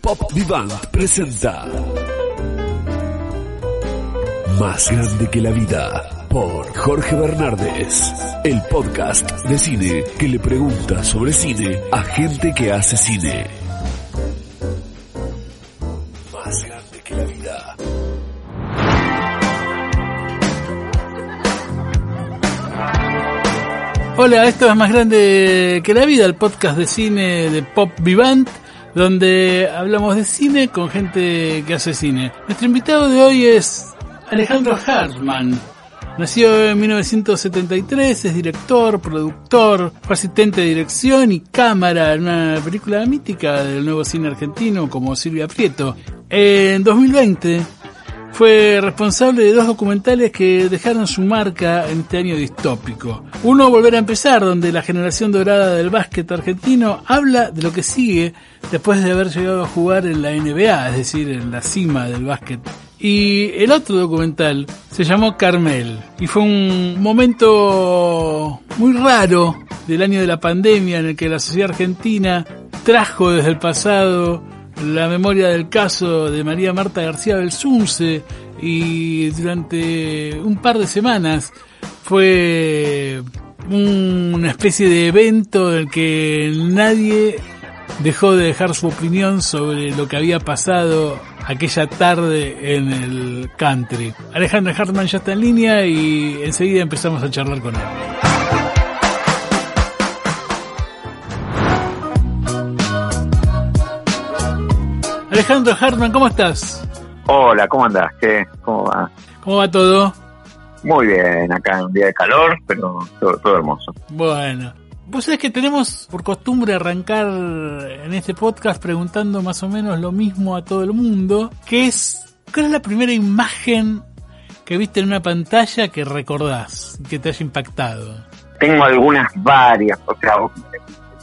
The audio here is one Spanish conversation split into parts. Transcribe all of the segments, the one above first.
Pop Vivant presenta Más grande que la vida por Jorge Bernardes, el podcast de cine que le pregunta sobre cine a gente que hace cine. Hola, esto es Más Grande que la Vida, el podcast de cine de Pop Vivant, donde hablamos de cine con gente que hace cine. Nuestro invitado de hoy es Alejandro Hartman. Nació en 1973, es director, productor, fue asistente de dirección y cámara en una película mítica del nuevo cine argentino como Silvia Prieto. En 2020 fue responsable de dos documentales que dejaron su marca en este año distópico. Uno, Volver a empezar, donde la generación dorada del básquet argentino habla de lo que sigue después de haber llegado a jugar en la NBA, es decir, en la cima del básquet. Y el otro documental se llamó Carmel y fue un momento muy raro del año de la pandemia en el que la sociedad argentina trajo desde el pasado la memoria del caso de María Marta García Belsunce y durante un par de semanas fue una especie de evento en el que nadie dejó de dejar su opinión sobre lo que había pasado aquella tarde en el country. Alejandro Hartman ya está en línea y enseguida empezamos a charlar con él. Alejandro Hartman, ¿cómo estás? Hola, ¿cómo andás? ¿Qué? ¿Cómo va? ¿Cómo va todo? Muy bien, acá en un día de calor, pero todo, todo hermoso. Bueno, vos sabés que tenemos por costumbre arrancar en este podcast preguntando más o menos lo mismo a todo el mundo, que es, ¿cuál es la primera imagen que viste en una pantalla que recordás, que te haya impactado? Tengo algunas varias, o sea,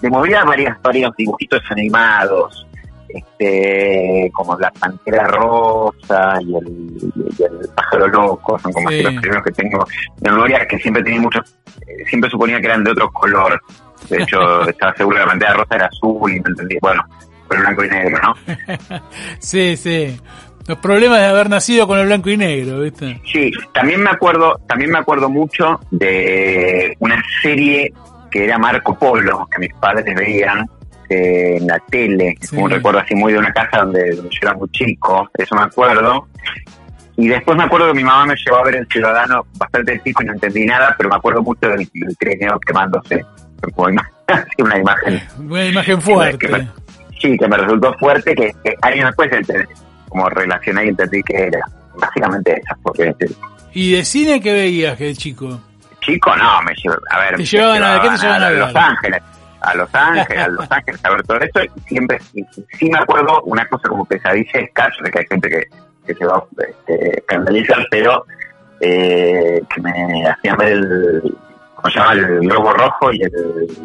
de movida varias, varios dibujitos animados, este, como la pantera rosa y el, y el pájaro loco, son como Sí. que los primeros que tengo de memoria, que siempre tenía muchos, siempre suponía que eran de otro color. De hecho, estaba seguro que la pantera rosa era azul y no entendí, bueno, fue blanco y negro, ¿no? Sí, sí. Los problemas de haber nacido con el blanco y negro, ¿viste? Sí, también me acuerdo, también me acuerdo mucho de una serie que era Marco Polo, que mis padres veían eh, en la tele, Sí. un recuerdo así muy de una casa donde, donde yo era muy chico, eso me acuerdo. Y después me acuerdo que mi mamá me llevó a ver El Ciudadano bastante chico y no entendí nada, pero me acuerdo mucho del, del trineo quemándose. Una imagen, Una imagen que fuerte. me- sí, que me resultó fuerte, que, que años después ente- como relacioné y entendí que era básicamente esa, porque ¿Y de cine qué veías que de chico? Chico, no, me llevaban, a ver, Te me llevaban a- ¿qué te llevaban a ver? Los Ángeles, a Los Ángeles, a Los Ángeles, a ver todo eso, y siempre, sí me acuerdo una cosa como pesadillesca, yo sé que hay gente que, que se va a este, escandalizar, pero eh, que me hacían ver el, ¿cómo se llama? El globo rojo y el,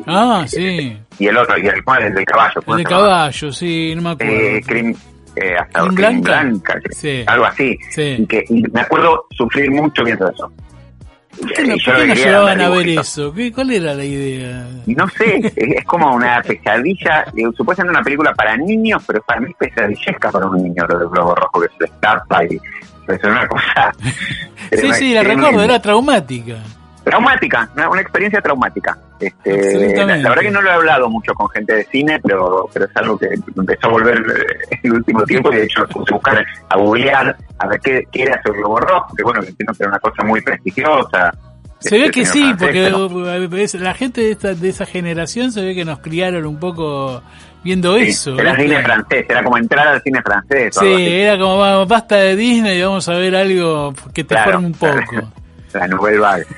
Ah, sí. y el otro, y el, ¿cómo es? el del caballo. El ¿cómo de se llama? caballo, sí, no me acuerdo. Eh, Crim- eh, hasta ¿Crim Crim Blanca? Blanca, que- Sí. algo así. Sí. Y, que, y me acuerdo sufrir mucho viendo eso. ¿Por qué no, Y yo por qué no llevaban a ver eso? ¿Qué, ¿Cuál era la idea? No sé, es, como una pesadilla, eh, supuestamente una película para niños, pero para mí es pesadillesca para un niño lo del globo rojo que se le escapa y es una cosa Sí, sí, la recuerdo, era traumática. Traumática, una, una experiencia traumática. Este, la, la verdad que no lo he hablado mucho con gente de cine, pero, pero es algo que empezó a volver eh, en el último tiempo y de hecho puse a buscar, a googlear, a ver qué, qué era ese globo rojo, que bueno, que entiendo que era una cosa muy prestigiosa. Se ve Este, que sí, porque la gente de, esta, de esa generación se ve que nos criaron un poco viendo sí, eso. Era ¿viste? cine francés, era como entrar al cine francés. Sí, era como "Vamos, basta de Disney y vamos a ver algo que te Claro, forme un poco. La Nouvelle Vague.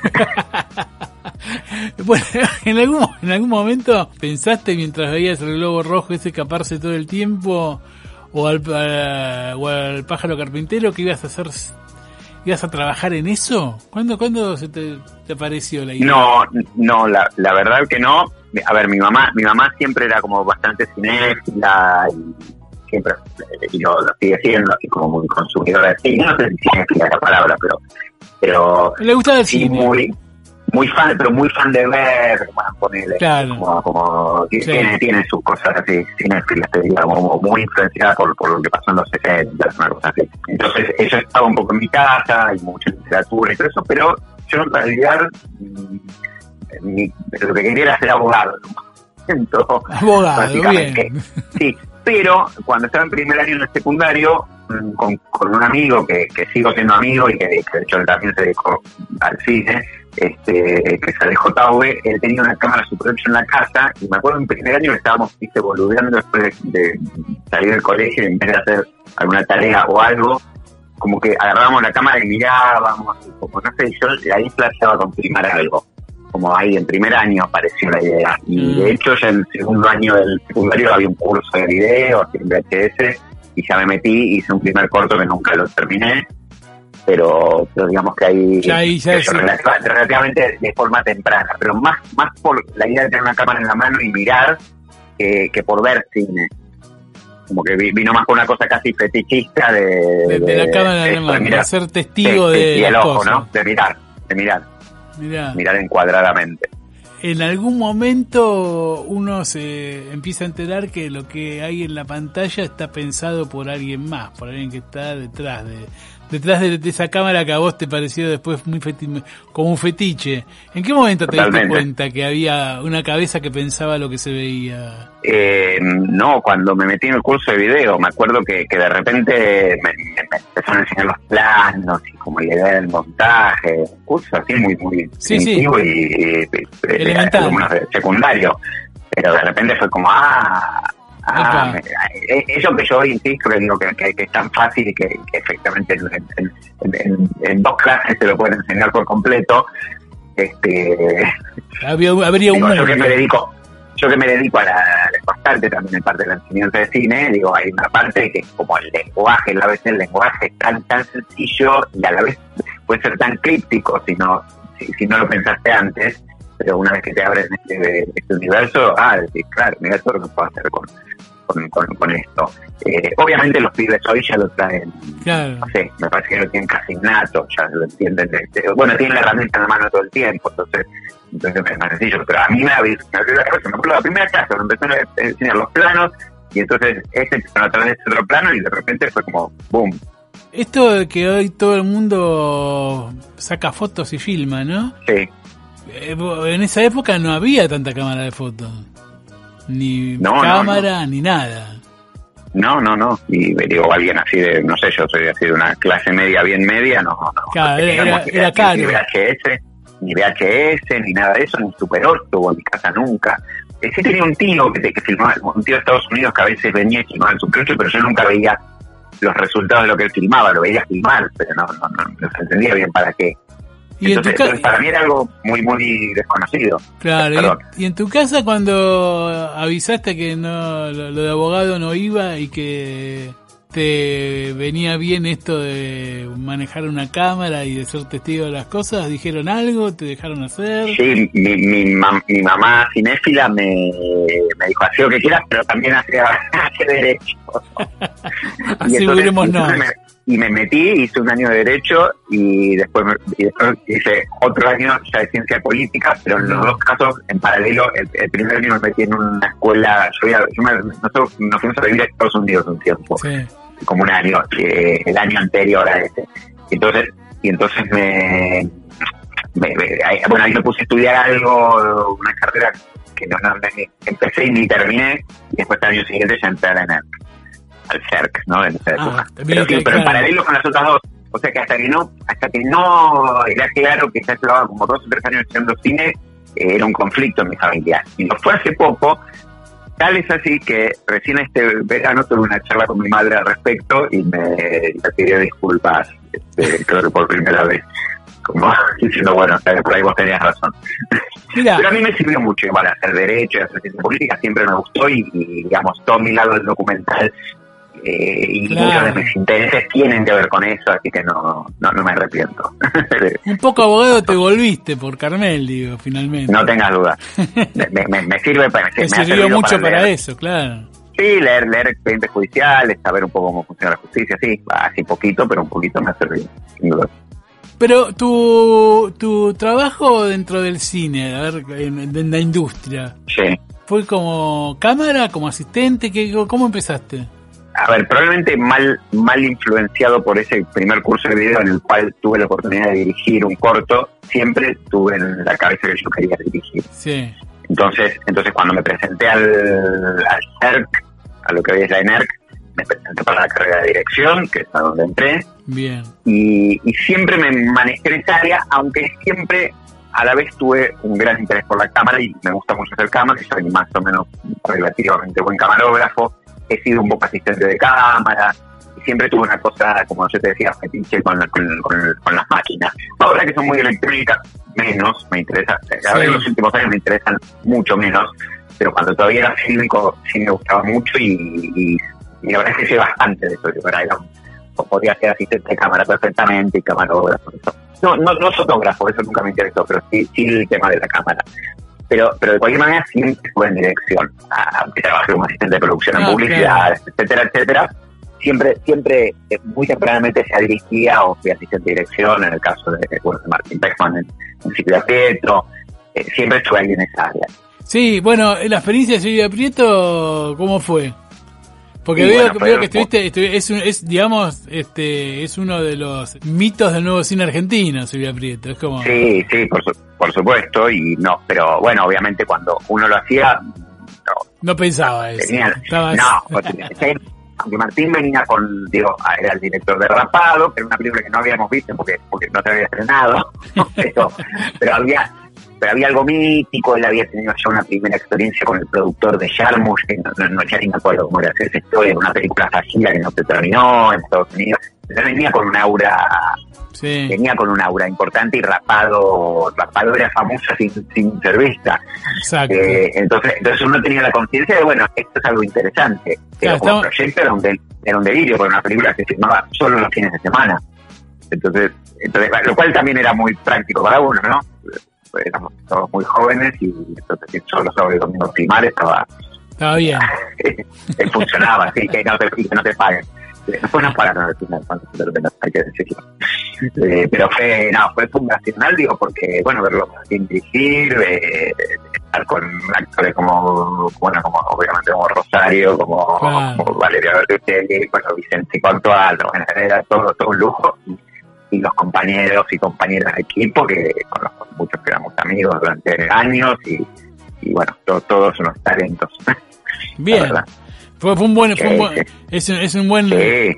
Bueno, en algún, en algún momento pensaste mientras veías el globo rojo ese escaparse todo el tiempo o al, a- o al pájaro carpintero que ibas a hacer, ibas a trabajar en eso. ¿Cuándo, cuándo se te, te apareció la idea? No, no, la, la verdad que no. A ver, mi mamá, mi mamá siempre era como bastante cinéfila y siempre, eh, y lo, lo sigue siendo, así como muy consumidora de cine. No sé si es la palabra, pero, pero Le gustaba el cine. muy, muy fan, pero muy fan de ver, bueno, ponele, Claro. como, como Sí. tiene, tiene sus cosas así, cinéfilas, te digo, muy influenciada por, por lo que pasó en los 60, una cosa así. Entonces, ella estaba un poco en mi casa, hay mucha literatura y todo eso, pero yo en realidad mm, mi- lo que quería era ser abogado. Entonces, Abogado, básicamente. bien. Sí, pero cuando estaba en primer año en el secundario, mm, con, con un amigo que, que sigo siendo amigo y que, de hecho él también se dedicó al cine, este, que es Alejo Taube, él tenía una cámara Super 8 en la casa y me acuerdo en primer año estábamos viste, boludeando después de, de salir del colegio y en vez de hacer alguna tarea o algo, como que agarrábamos la cámara y mirábamos, como no sé, yo ahí flasheaba con filmar algo. Como ahí en primer año apareció la idea. Y Mm. de hecho ya en el segundo año del secundario había un curso de video, en VHS, y ya me metí, hice un primer corto que nunca lo terminé, pero, pero digamos que ahí, Ya ahí, ya sí. relativamente de forma temprana, pero más, más por la idea de tener una cámara en la mano y mirar que, que por ver cine. Como que vi- vino más con una cosa casi fetichista de, De, de la cámara de eso, mano, de ser testigo de y el ojo, cosas. ¿no? De mirar, de mirar, Mirá. mirar encuadradamente. En algún momento uno se empieza a enterar que lo que hay en la pantalla está pensado por alguien más, por alguien que está detrás de detrás de, de esa cámara que a vos te pareció después muy feti- como un fetiche. ¿En qué momento te diste cuenta que había una cabeza que pensaba lo que se veía? Eh, no, cuando me metí en el curso de video, me acuerdo que, que de repente me, me- empezaron a enseñar los planos y como la idea del montaje, un curso así muy, muy Sí, sí. y, y- y- de secundario. Pero de repente fue como, ah, ah, me- eh, eso que yo insisto, que digo que, que- que es tan fácil y que, que efectivamente en, dos clases se lo pueden enseñar por completo. Este, Había, habría un yo que me dedico yo que me dedico a la, a la bastante también en parte de la enseñanza de cine digo hay una parte que es como el lenguaje a veces el lenguaje es tan tan sencillo y a la vez puede ser tan críptico si no si, si no lo pensaste antes pero una vez que te abres este, este universo ah decís claro mira todo lo que puedo hacer con con, con, con esto Eh, obviamente los pibes hoy ya lo traen Claro. no sé, me parece que lo tienen casi innato, ya lo entienden. este, bueno, tienen la herramienta en la mano todo el tiempo, entonces, entonces es más sencillo. Pero a mí me abrió, la primera clase, me empezaron a enseñar los planos, y entonces ese empezó a través de ese otro plano, y de repente fue como, boom. Esto de que hoy todo el mundo saca fotos y filma, ¿no? Sí, En esa época no había tanta cámara de fotos. Ni No, no, cámara, ni nada. no, no, no. Y digo, alguien así de, no sé, yo soy así de una clase media, bien media, no, no. Claro, era- era caro. Ni VHS, ni VHS, ni nada de eso, ni Super 8 hubo en mi casa nunca. Sí tenía un tío que, te- que filmaba, un tío de Estados Unidos que a veces venía y filmaba el Super 8, pero yo nunca veía los resultados de lo que él filmaba, lo veía filmar, pero no, no, no, no entendía bien para qué. Y en tu ca- para mí era algo muy, muy desconocido. Claro, y, y en tu casa cuando avisaste que no lo, lo de abogado no iba y que te venía bien esto de manejar una cámara y de ser testigo de las cosas, dijeron algo, te dejaron hacer. Sí, mi, mi, mam- mi mamá cinéfila me, me dijo, haz lo que quieras, pero también hace, hace derecho. Asegurémonos. entonces me- y me metí, hice un año de Derecho y después, y después hice otro año ya de Ciencia Política, pero en los dos casos, en paralelo, el, el primer año me metí en una escuela, yo, yo me- nosotros nos fuimos a vivir a Estados Unidos un tiempo, Sí. como un año, el año anterior a ese. Entonces, y entonces me, me- me- ahí- bueno, ahí me puse a estudiar algo, una carrera que no, no- empecé y ni terminé, y después el año siguiente ya entré en el, al CERC, ¿no? En esa Ah, época. pero, sí, que- pero en paralelo con las otras dos. O sea que hasta que no, hasta que no era claro que ya llevaba como dos o tres años estudiando cine, eh, era un conflicto en mi familia. Y lo fue hace poco, tal es así que recién este verano tuve una charla con mi madre al respecto y me, le pidió disculpas, este, creo que por primera vez. Como diciendo, bueno, por ahí vos tenías razón. Mira, Pero a mí me sirvió mucho igual hacer derecho y hacer ciencia política, siempre me gustó y, y, digamos, todo mi lado del documental eh, y Claro. muchos de mis intereses tienen que ver con eso, así que no, no, no me arrepiento. un poco abogado te volviste por Carmel, digo, finalmente. no tengas dudas. Me, me- me sirve para... te me ha sirvió servido mucho para, eso, claro. Sí, leer, leer expedientes judiciales, saber un poco cómo funciona la justicia, sí, así poquito, pero un poquito me ha servido, sin duda. Pero tu, tu trabajo dentro del cine, a ver, en, en la industria, Sí. ¿fue como cámara, como asistente? ¿Qué, ¿Cómo empezaste? A ver, probablemente mal, mal influenciado por ese primer curso de video en el cual tuve la oportunidad de dirigir un corto, siempre tuve en la cabeza que yo quería dirigir. Sí, Entonces, entonces cuando me presenté al, al ERC, a lo que hoy es la ENERC, me presenté para la carrera de dirección, que es a donde entré, bien. y, y siempre me manejé en esa área, aunque siempre a la vez tuve un gran interés por la cámara y me gusta mucho hacer cámaras, y soy más o menos relativamente buen camarógrafo, he sido un poco asistente de cámara, y siempre tuve una cosa, como yo te decía, fetiche con, con, con- con las máquinas. Ahora que son muy electrónicas, menos me interesa, a ver, Sí. los últimos años me interesan mucho menos, pero cuando todavía era fílmico sí me gustaba mucho y, y, y la verdad es que sé bastante de eso, yo era, era podía ser asistente de cámara perfectamente y camarógrafo. eso. No, no, no fotógrafo, eso nunca me interesó, pero sí, sí el tema de la cámara. Pero, pero de cualquier manera siempre estuve en dirección, aunque trabajé como asistente de producción en Ah, publicidad, etcétera, etcétera. Siempre, siempre, eh, muy tempranamente se dirigía o fui asistente de dirección, en el caso de, bueno, de Martín Beckman en, en Silvia Pietro, eh, siempre estuve ahí en esa área. Sí, bueno, la experiencia de Silvia Prieto, ¿cómo fue? Porque veo, bueno, veo que estuviste, estu- es, un- es, digamos, este, es uno de los mitos del nuevo cine argentino, Silvia Prieto. Es como, Sí, sí, por, su- por supuesto, y no, pero bueno, obviamente cuando uno lo hacía, no, no pensaba eso. tenía, Estabas- no, aunque Martín venía con, digo, era el director de Rapado, que era una película que no habíamos visto porque, porque no se había estrenado, pero, pero había, pero había algo mítico, él había tenido ya una primera experiencia con el productor de Jarmusch, que no, no, ya ni me acuerdo cómo era esa historia, una película fallida que no se terminó en Estados Unidos, Él venía con un aura sí, venía con un aura importante y rapado, rapado era famoso sin, sin ser vista. exacto. Eh, entonces, entonces uno tenía la conciencia de, bueno, esto es algo interesante. Pero Claro, como estamos- proyecto era un, del- era un delirio, era una película que se filmaba solo los fines de semana. Entonces, entonces, lo cual también era muy práctico para uno, ¿no? Éramos todos muy jóvenes y entonces si solo sobre el domingo filmar estaba, Estaba bien. funcionaba, así que no te, y que no te paguen. Después nos pagaron al final, hay que decirlo. Eh, pero fue, no, fue fundacional, digo, porque, bueno, verlo sin dirigir, eh, estar con actores como, bueno, como, obviamente como Rosario, como, Claro. como Valeria Bertuccelli, bueno, Vicente Contualdo, bueno, era todo, todo un lujo. Y, y los compañeros y compañeras de equipo, que conozco muchos que éramos amigos durante años y, y bueno, to- todos unos talentos. Bien. Fue, fue un buen, fue un buen- es, un, es un buen, Sí,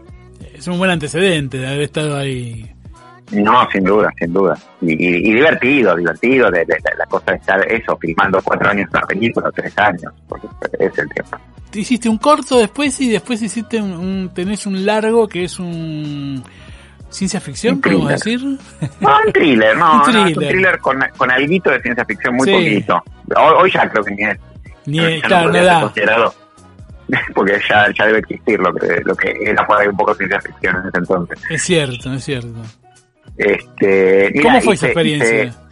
es un buen antecedente de haber estado ahí. No, sin duda, sin duda. Y, y- y divertido, divertido, de, de- de la cosa de estar eso, filmando cuatro años una película, tres años, porque es el tiempo. Te hiciste un corto después y después hiciste un, un- tenés un largo que es un ciencia ficción, podemos decir. No, un thriller, no, Un no, es un thriller. con, con alguito de ciencia ficción, muy Sí. poquito. Hoy, hoy ya creo que ni es, Ni, no claro, no da. considerado, porque ya, ya debe existir lo que, lo que era por ahí un poco ciencia ficción en ese entonces. Es cierto, es cierto. Este, ¿Cómo fue esa hice- experiencia? hice-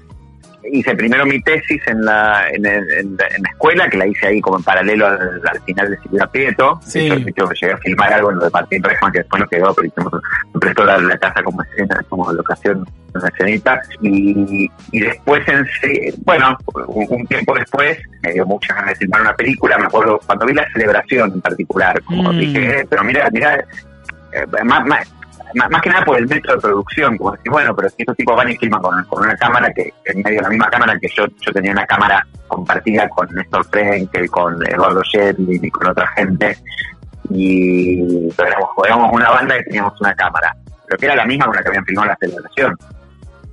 hice primero mi tesis en la, en, en la- en la escuela, que la hice ahí como en paralelo al, al final de Silvia Prieto. Sí. Llegué a filmar algo en lo de Martín Rejman, que después no quedó, pero hicimos, me prestó la, la casa como escena, como locación, una escenita. Y, y después, en, bueno, un, un tiempo después, me dio muchas ganas de filmar una película. Me acuerdo cuando vi la celebración en particular, como Mm. dije, eh, pero mira, mira, eh, más, más, más, que nada por el método de producción, como decir, bueno, pero si estos tipos van y filman con, con una cámara que, en medio de la misma cámara que yo, yo tenía una cámara compartida con Néstor Frenkel, con Eduardo Shedlin y con otra gente, y éramos, éramos una banda que teníamos una cámara, pero que era la misma con la que habían filmado la celebración.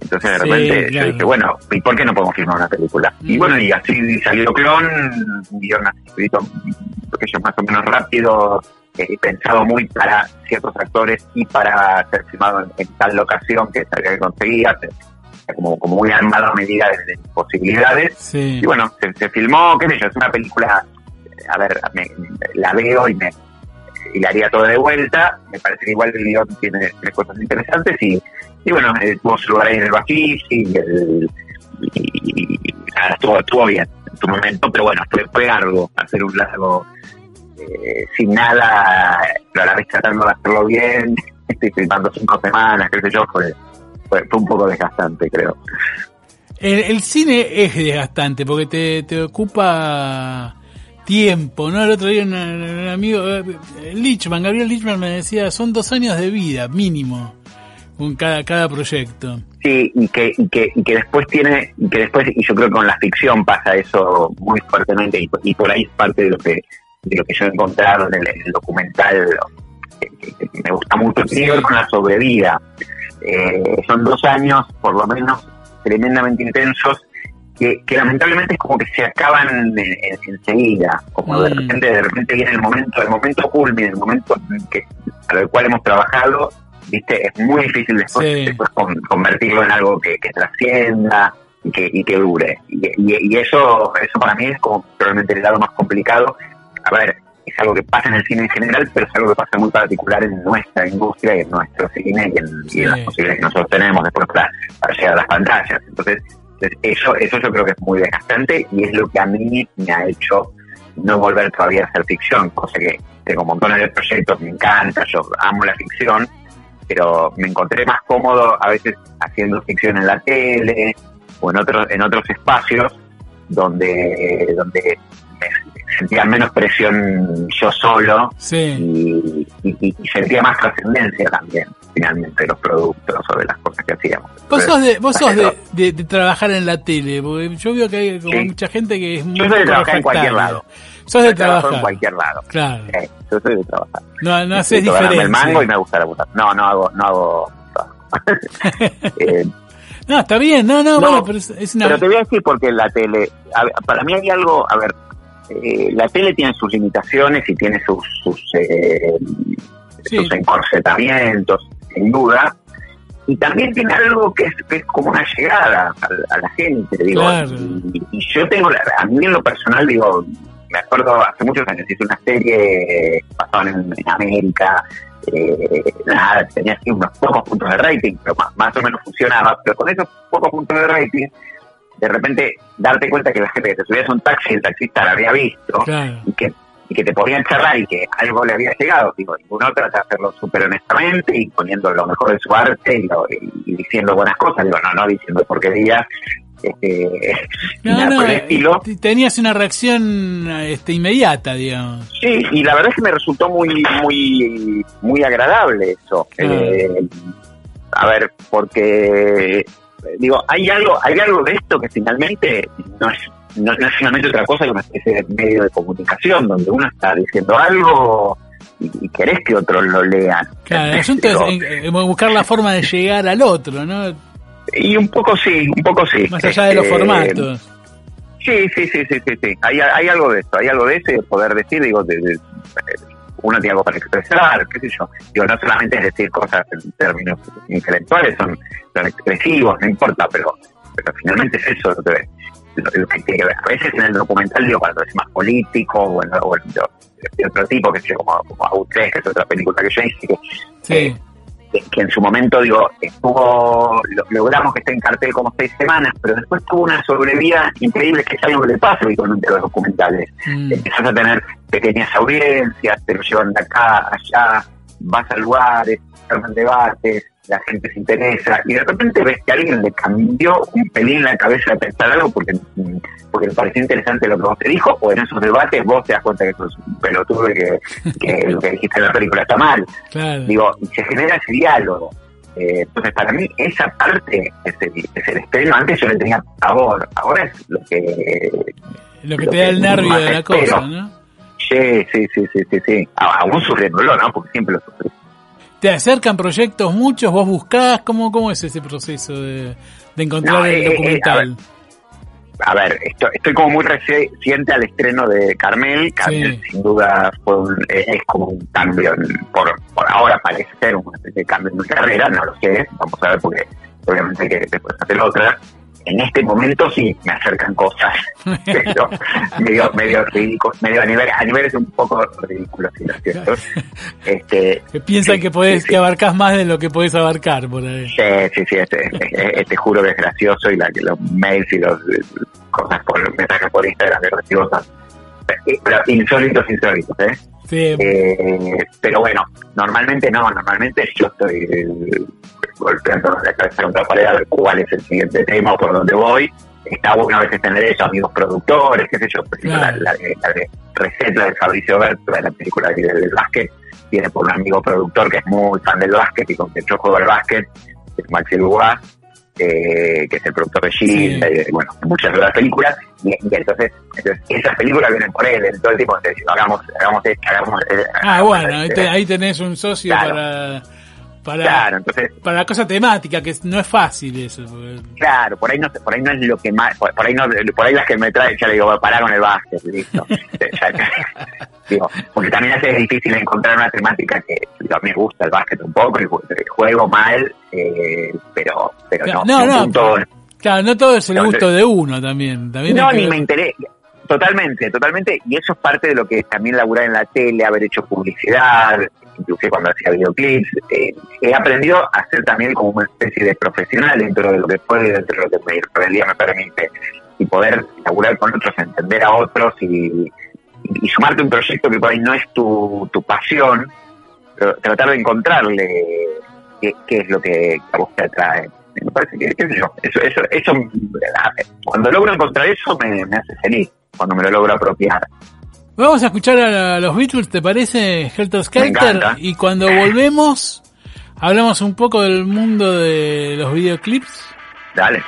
Entonces de repente yo dije, bueno, ¿y por qué no podemos filmar una película? Y Mm. bueno, y así salió Clon, un guion así, sé yo, más o menos rápido, eh, pensado muy para ciertos actores y para ser filmado en, en tal locación que sabía que conseguía, se- como, como muy armado a medida de, de posibilidades. Sí. Y bueno, se, se filmó, qué sé yo, es una película, a ver, me- la veo y me y la haría todo de vuelta. Me parece que igual el guion tiene, tiene cosas interesantes y, y bueno, eh, tuvo su lugar ahí en el Bafisi y, el, y, y nada, estuvo, estuvo bien en su momento, pero bueno, fue, fue largo hacer un largo eh, sin nada, pero a la vez tratando de hacerlo bien. Estoy filmando cinco semanas, qué sé yo, fue, fue, un poco desgastante, creo. El, cine es desgastante porque te, te ocupa tiempo, ¿no? El otro día un, amigo, eh, Lichman, Gabriel Lichman me decía, son dos años de vida, mínimo, con cada, cada proyecto. Sí, y que, y que, y que después tiene, y que después, y yo creo que con la ficción pasa eso muy fuertemente, y, por ahí es parte de lo que, de lo que yo he encontrado en el, documental, que, me gusta mucho, tiene que ver con la sobrevida. Eh, son dos años, por lo menos, tremendamente intensos, que, lamentablemente es como que se acaban enseguida, como de mm. repente, de repente viene el momento, el momento culmine, el momento que, para el cual hemos trabajado, viste, es muy difícil después, convertirlo en algo que, trascienda y que, y que dure. Y, eso, eso para mí es como probablemente el lado más complicado. A ver, es algo que pasa en el cine en general, pero es algo que pasa muy particular en nuestra industria y en nuestro cine y en, las posibilidades que nosotros tenemos después para, llegar a las pantallas. Entonces, eso, eso yo creo que es muy desgastante y es lo que a mí me ha hecho no volver todavía a hacer ficción, cosa que tengo montones de proyectos, me encanta, yo amo la ficción, pero me encontré más cómodo a veces haciendo ficción en la tele o en otros en otros espacios donde donde sentía menos presión yo solo y, sentía más trascendencia también finalmente de los productos o de las cosas que hacíamos. Vos sos de, vos sos de, trabajar en la tele, porque yo veo que hay como mucha gente que es muy... Yo soy de trabajar en cualquier lado. Sos de trabajar. en cualquier lado. Claro. yo soy de trabajar. No, no haces diferencia. el mango y me gusta la puta. No, no hago, no hago eh, no, está bien, no, no, bueno, pero es, una... Pero te voy a decir porque la tele, para mí hay algo, a ver, eh, la tele tiene sus limitaciones y tiene sus, sus, eh, sus encorsetamientos, sin duda, y también tiene algo que es, como una llegada a, la gente, digo. Y, yo tengo, a mí en lo personal, digo, me acuerdo hace muchos años, hice una serie basada en, América, eh, nada, tenía así unos pocos puntos de rating, pero más, o menos funcionaba, pero con esos pocos puntos de rating, de repente darte cuenta que la gente que te subía a un taxi, el taxista la había visto, y que y que te podían charlar y que algo le había llegado. Digo, uno trata de hacerlo súper honestamente y poniendo lo mejor de su arte y, diciendo buenas cosas. Digo, no, no diciendo porquerías. Este, no, no, estilo. tenías una reacción este, inmediata, digamos. Sí, y la verdad es que me resultó muy, muy, muy agradable eso. Eh, a ver, porque digo, hay algo, hay algo de esto que finalmente no es no, es finalmente otra cosa que una especie de medio de comunicación donde uno está diciendo algo y, querés que otros lo lean. Claro, el asunto es buscar la forma de llegar al otro, ¿no? Y un poco sí, un poco sí. Más allá de los formatos. Sí, sí, sí, sí, sí, sí. Hay, hay algo de esto, hay algo de eso de poder decir, digo, de, uno tiene algo para expresar, qué sé yo. Digo, no solamente es decir cosas en términos intelectuales, son, son expresivos, no importa, pero, pero finalmente es eso lo que a veces en el documental digo cuando es más político o, en, otro tipo que sé como, como que es otra película que yo hice que, en su momento digo estuvo logramos que esté en cartel como seis semanas pero después tuvo una sobrevida increíble que es algo que le pasa con los documentales mm. empiezas a tener pequeñas audiencias te lo llevan de acá allá vas a lugares arman debates la gente se interesa y de repente ves que alguien le cambió un pelín la cabeza de pensar algo porque, porque le pareció interesante lo que vos te dijo o en esos debates vos te das cuenta que sos un pelotudo y que, que lo que dijiste en la película está mal. Digo, se genera ese diálogo. Eh, entonces, para mí, esa parte es el, estreno. Antes yo le tenía pavor, ahora es lo que. Lo que te da el nervio de la cosa, ¿no? Sí, sí, sí, sí, sí, sí. Aún sufriéndolo, ¿no? Porque siempre lo sufrí. ¿Te acercan proyectos muchos? ¿Vos buscás? ¿Cómo, cómo es ese proceso de, encontrar el eh, eh, documental? a, ver, estoy, como muy reciente al estreno de Carmel. Carmel sin duda fue es, como un cambio, por, por ahora parece ser un cambio en mi carrera, no lo sé, vamos a ver porque obviamente que después hacer otra en este momento sí me acercan cosas. Medio medio ridículos medio a nivel a niveles un poco ridículos ¿sí, cierto? este piensan que podés que abarcás más de lo que podés abarcar por ahí. Sí sí sí este, este, este juro que es gracioso y la los mails y los cosas por mensajes por Instagram que recibo son eh, pero insólitos insólitos eh Sí. Eh, pero bueno, normalmente no, normalmente yo estoy golpeando la cabeza contra la pared a ver cuál es el siguiente tema o por dónde voy. Está bueno a veces tener eso, amigos productores, qué sé yo, por ejemplo, Claro. la, la- receta de Fabricio Berto, de la película del, del básquet, viene por un amigo productor que es muy fan del básquet y con quien yo juego al básquet, que es Maxi Lugois, eh, que es el productor de Gilda Sí. y de, bueno, muchas las películas, y, y entonces, entonces esas películas vienen por él, todo el tiempo diciendo, hagamos, hagamos esto, hagamos... eh, Ah, hagamos bueno, ahí, este". te- ahí tenés un socio Claro. para, para, Claro, entonces, para la cosa temática, que no es fácil eso. claro, por ahí no por ahí no es lo que más, por, por ahí no, por ahí las que me traen, ya le digo, pará con el básquet, listo. Digo, porque también es difícil encontrar una temática que a mí me gusta el básquet un poco, el juego mal, eh, pero, pero Claro, no, no, no, Claro, no todo es el gusto de uno también. también no, que ni me interesa. Totalmente, totalmente. Y eso es parte de lo que es también laburar en la tele, haber hecho publicidad, inclusive cuando hacía videoclips. Eh, he aprendido a ser también como una especie de profesional dentro de lo que puede, dentro de lo que me, el día me permite. Y poder laburar con otros, entender a otros y, sumarte a un proyecto que por ahí no es tu, tu pasión, pero tratar de encontrarle qué, qué es lo que a vos te atrae. Me parece que, qué sé yo, eso, eso, eso, cuando logro encontrar eso me, me hace feliz, cuando me lo logro apropiar. Vamos a escuchar a los Beatles, ¿te parece? Helter Skelter. Y cuando volvemos, hablamos un poco del mundo de los videoclips. Dale.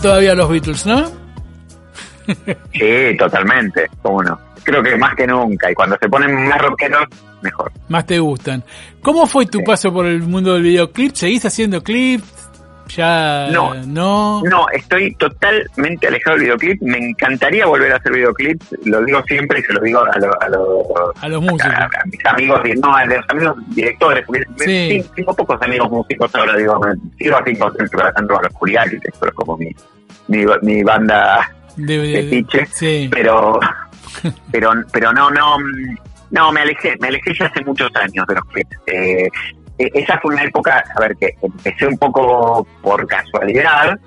Todavía los Beatles, ¿no? Sí, totalmente, cómo no. Creo que más que nunca, y cuando se ponen más rockeros, mejor. Más te gustan. ¿Cómo fue tu Sí. paso por el mundo del videoclip? ¿Seguís haciendo clips? Ya No. no. No, estoy totalmente alejado del videoclip. Me encantaría volver a hacer videoclips. Lo digo siempre y se lo digo a, lo- a los A los músicos. a, a mis amigos, no, a los amigos directores, porque Sí. tengo pocos amigos músicos ahora, digo, me sigo así tratando a los Curiaquis, pero como mi, mi, mi banda De, de- de piche, sí. pero, pero, pero no, no, no, me alejé, me alejé ya hace muchos años de los clips. Eh, esa fue una época, a ver, que empecé un poco por casualidad,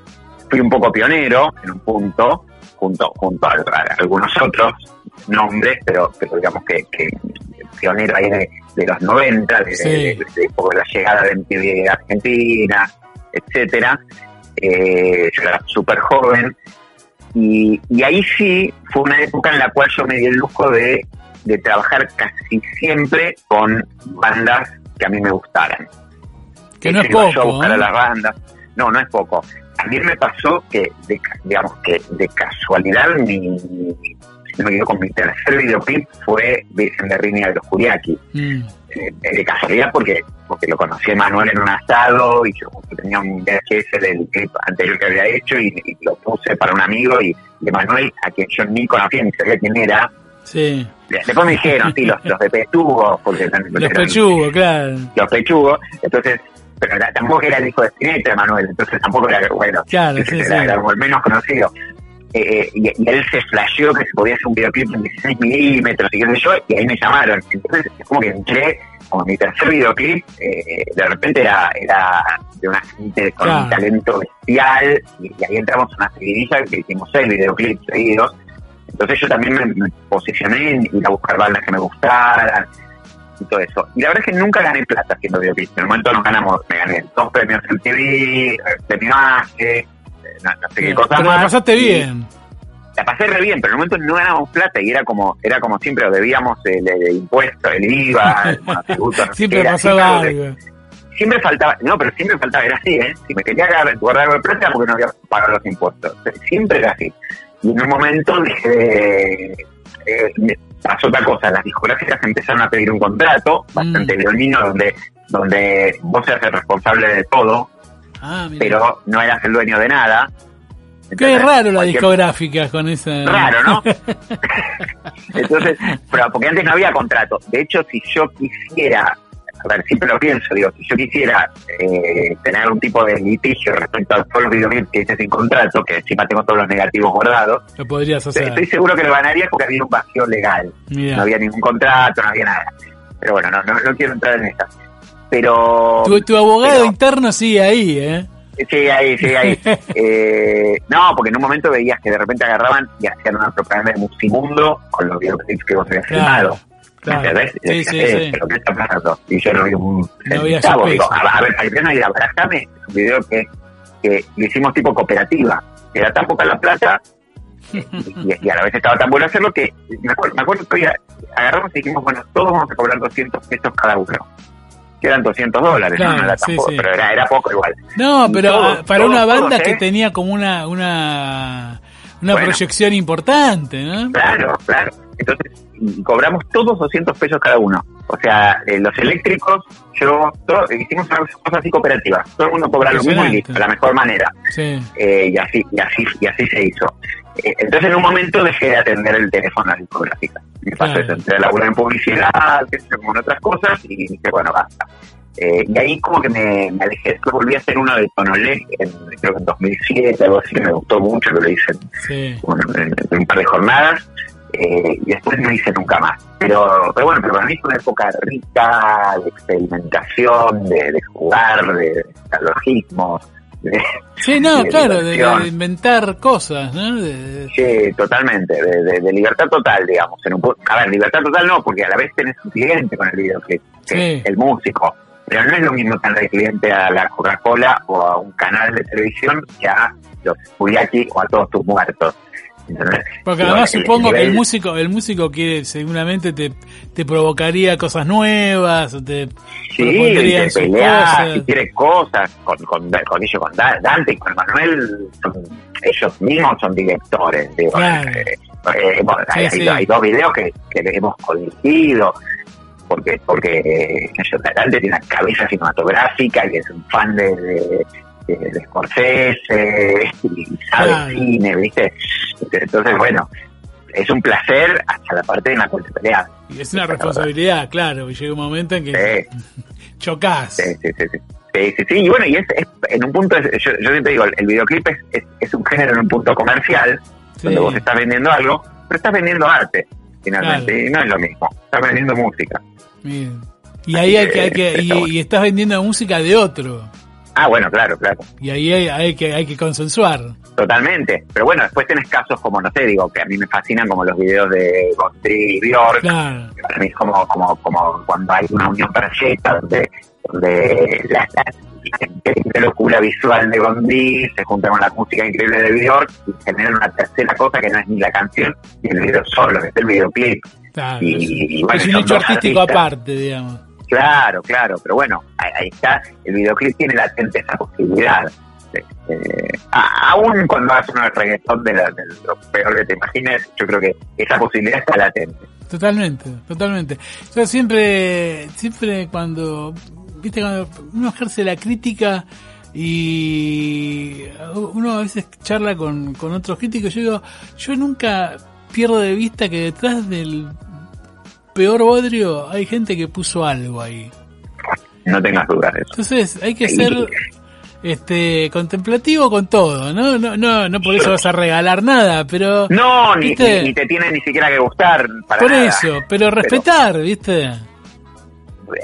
fui un poco pionero en un punto, junto, junto a, a algunos otros nombres, pero, pero digamos que, que pionero ahí de, de los 90, de, Sí. de- de- por la llegada de MTV a Argentina, etcétera. Eh, yo era súper joven y, y ahí sí fue una época en la cual yo me di el lujo de, de trabajar casi siempre con bandas que a mí me gustaran. Que no es Iba yo a poco, buscar ¿eh? a las bandas. No, no es poco. También me pasó que, de digamos que de casualidad, mi, no me con mi tercer videoclip fue Virgen de Riña de los Curiaki. Mm. Eh, de casualidad porque porque lo conocí a Manuel en un asado y yo tenía un VHS del clip anterior que había hecho y, y lo puse para un amigo y de Manuel, a quien yo ni conocía ni sabía quién era. Sí. Después me dijeron, sí, los, los de Pechugo, porque Los pechugos, claro. los pechugos, entonces, pero era- tampoco era el hijo de Spinetta, Manuel, entonces tampoco era, bueno, Claro, sí, era, sí. era como el menos conocido. Eh, eh, y, y él se flasheó que se podía hacer un videoclip en 16 milímetros y qué sé yo, y ahí me llamaron. Entonces, es como que entré, como mi tercer videoclip, eh, de repente era, era de una gente con Claro. un talento bestial, y, y ahí entramos en una seguidilla que hicimos seis videoclips seguidos. Entonces yo también me, me posicioné en ir a buscar bandas que me gustaran y todo eso. Y la verdad es que nunca gané plata haciendo videoclips. En el momento nos ganamos, me gané dos premios en TV, eh, premio AGE, eh, no, no sé qué cosas Pero la más. pasaste Y bien. La pasé re bien, pero en el momento no ganábamos plata y era como era como siempre, debíamos el, el impuesto, el IVA, el monotributo, no sé Siempre era pasaba siempre- algo. siempre faltaba, no, pero siempre faltaba, era así, ¿eh? Si me quería guardar algo de plata porque no había pagado los impuestos. Siempre era así. Y en un momento eh, me pasó otra cosa, las discográficas empezaron a pedir un contrato bastante Mm. leonino donde, donde vos seas el responsable de todo, Ah, pero no eras el dueño de nada. Qué raro la cualquier- discográfica con esa. Raro, ¿no? Entonces, pero porque antes no había contrato. De hecho, si yo quisiera, a ver, siempre lo pienso, digo, si yo quisiera eh, tener algún tipo de litigio respecto a todos los videoclips que hice sin contrato, que encima tengo todos los negativos guardados, Lo podrías hacer. estoy seguro que lo ganaría porque había un vacío legal. No había ningún contrato, no había nada. Pero bueno, no, no, no quiero entrar en esta. Pero... Tu, tu abogado pero- interno sigue ahí, ¿eh? Sí, ahí, sí, ahí. Eh, no, porque en un momento veías que de repente agarraban y hacían una propaganda de Musimundo con los videoclips que vos habías Claro, filmado. Claro. ¿Entendés? Y Sí, sí, eh, sí. ¿Pero qué está pasando? Y yo no vi un No había su Digo, a, a ver, al menos ir a Barajame, es un video que, que lo hicimos tipo cooperativa. Era tan poca la plata y, y a la vez estaba tan bueno hacerlo que me acuerdo, me acuerdo que agarramos y dijimos, bueno, todos vamos a cobrar 200 pesos cada uno. Que eran 200 dólares, ¿no? Claro, no era sí, tampoco, sí. pero era, era poco igual. No, Y pero todos, ah, para todos, una banda todos, que ¿eh? tenía como una una una Bueno. proyección importante, ¿no? Claro, claro. Entonces, y cobramos todos 200 pesos cada uno. O sea, eh, los eléctricos, yo, todo- hicimos una cosa así cooperativa. Todo el mundo cobra lo mismo y listo, de la mejor manera. Sí. Eh, y así, y así, y así se hizo. Eh, entonces, en un momento dejé de atender el teléfono a la discográfica. Me pasó Claro. eso, entré a laburar en publicidad, en otras cosas, y dije, bueno, basta. Eh, y ahí como que me, me alejé, después volví a hacer uno de Tonolé, en, creo que en 2007, algo así, que me gustó mucho, que lo hice Sí. en un par de jornadas eh, y después no hice nunca más. Pero, pero bueno, pero para mí fue una época rica de experimentación, de, de jugar, de neologismos. De, Sí, no, de claro, de, inventar cosas, ¿no? Sí, totalmente, de, libertad total, digamos. En un a ver, libertad total no, porque a la vez tenés un cliente con el videoclip, que Sí. es el músico. Pero no es lo mismo tener cliente a la Coca-Cola o a un canal de televisión que a los Puriaki o a todos tus muertos. Porque además supongo que el músico, el músico quiere, seguramente te, te provocaría cosas nuevas, te Sí, propondría te peleas, cosas. si quiere cosas, con, con, con ellos, con Da- Dante y con Manuel, son- ellos mismos son directores. Digo, Claro. eh, eh, bueno, hay, Sí, hay- sí. hay dos videos que, que hemos codirigido, porque porque eh, Dante tiene una cabeza cinematográfica y es un fan de, de, de, de Scorsese y sabe cine, ¿viste? Entonces, bueno, es un placer hasta la parte en la peleas. Y es una responsabilidad, claro, y llega un momento en que Sí. chocás. Sí, sí, sí, sí. Sí, sí, sí, y bueno, y es, es- en un punto, es- yo, yo siempre digo, el videoclip es, es, es un género en un punto comercial, Sí. donde vos estás vendiendo algo, pero estás vendiendo arte, finalmente, Claro. y no es lo mismo, estás vendiendo música. Bien. Y ahí hay que, hay que y, y estás vendiendo música de otro. Ah, bueno, claro, claro, Y ahí hay, hay que hay que consensuar. totalmente, pero bueno, después tenés casos como, no sé, digo, que a mí me fascinan como los videos de Gondry y Bjork, Claro. para mí es como, como, como cuando hay una unión perfecta, donde, donde la, la- la increíble locura visual de Gondi se junta con la música increíble de Bjork y generan una tercera cosa que no es ni la canción ni el video solo, que es el videoclip. claro. Y- y bueno, es un hecho artístico artistas. aparte, digamos. Claro, claro, pero bueno, ahí, está, el videoclip tiene latente esa posibilidad. Este, a- aún cuando haces un reggaetón de, la- de lo peor que te imagines, yo creo que esa posibilidad está latente. Totalmente, totalmente. Yo siempre, siempre cuando, viste, cuando uno ejerce la crítica y uno a veces charla con, con otros críticos, yo digo, yo nunca pierdo de vista que detrás del peor bodrio hay gente que puso algo ahí. No tengas dudas de eso. Entonces hay que ser este contemplativo con todo, ¿no? No, no, no por eso vas a regalar nada, pero No, ni, ni, ni te tiene ni siquiera que gustar para por nada. eso, pero respetar, ¿viste?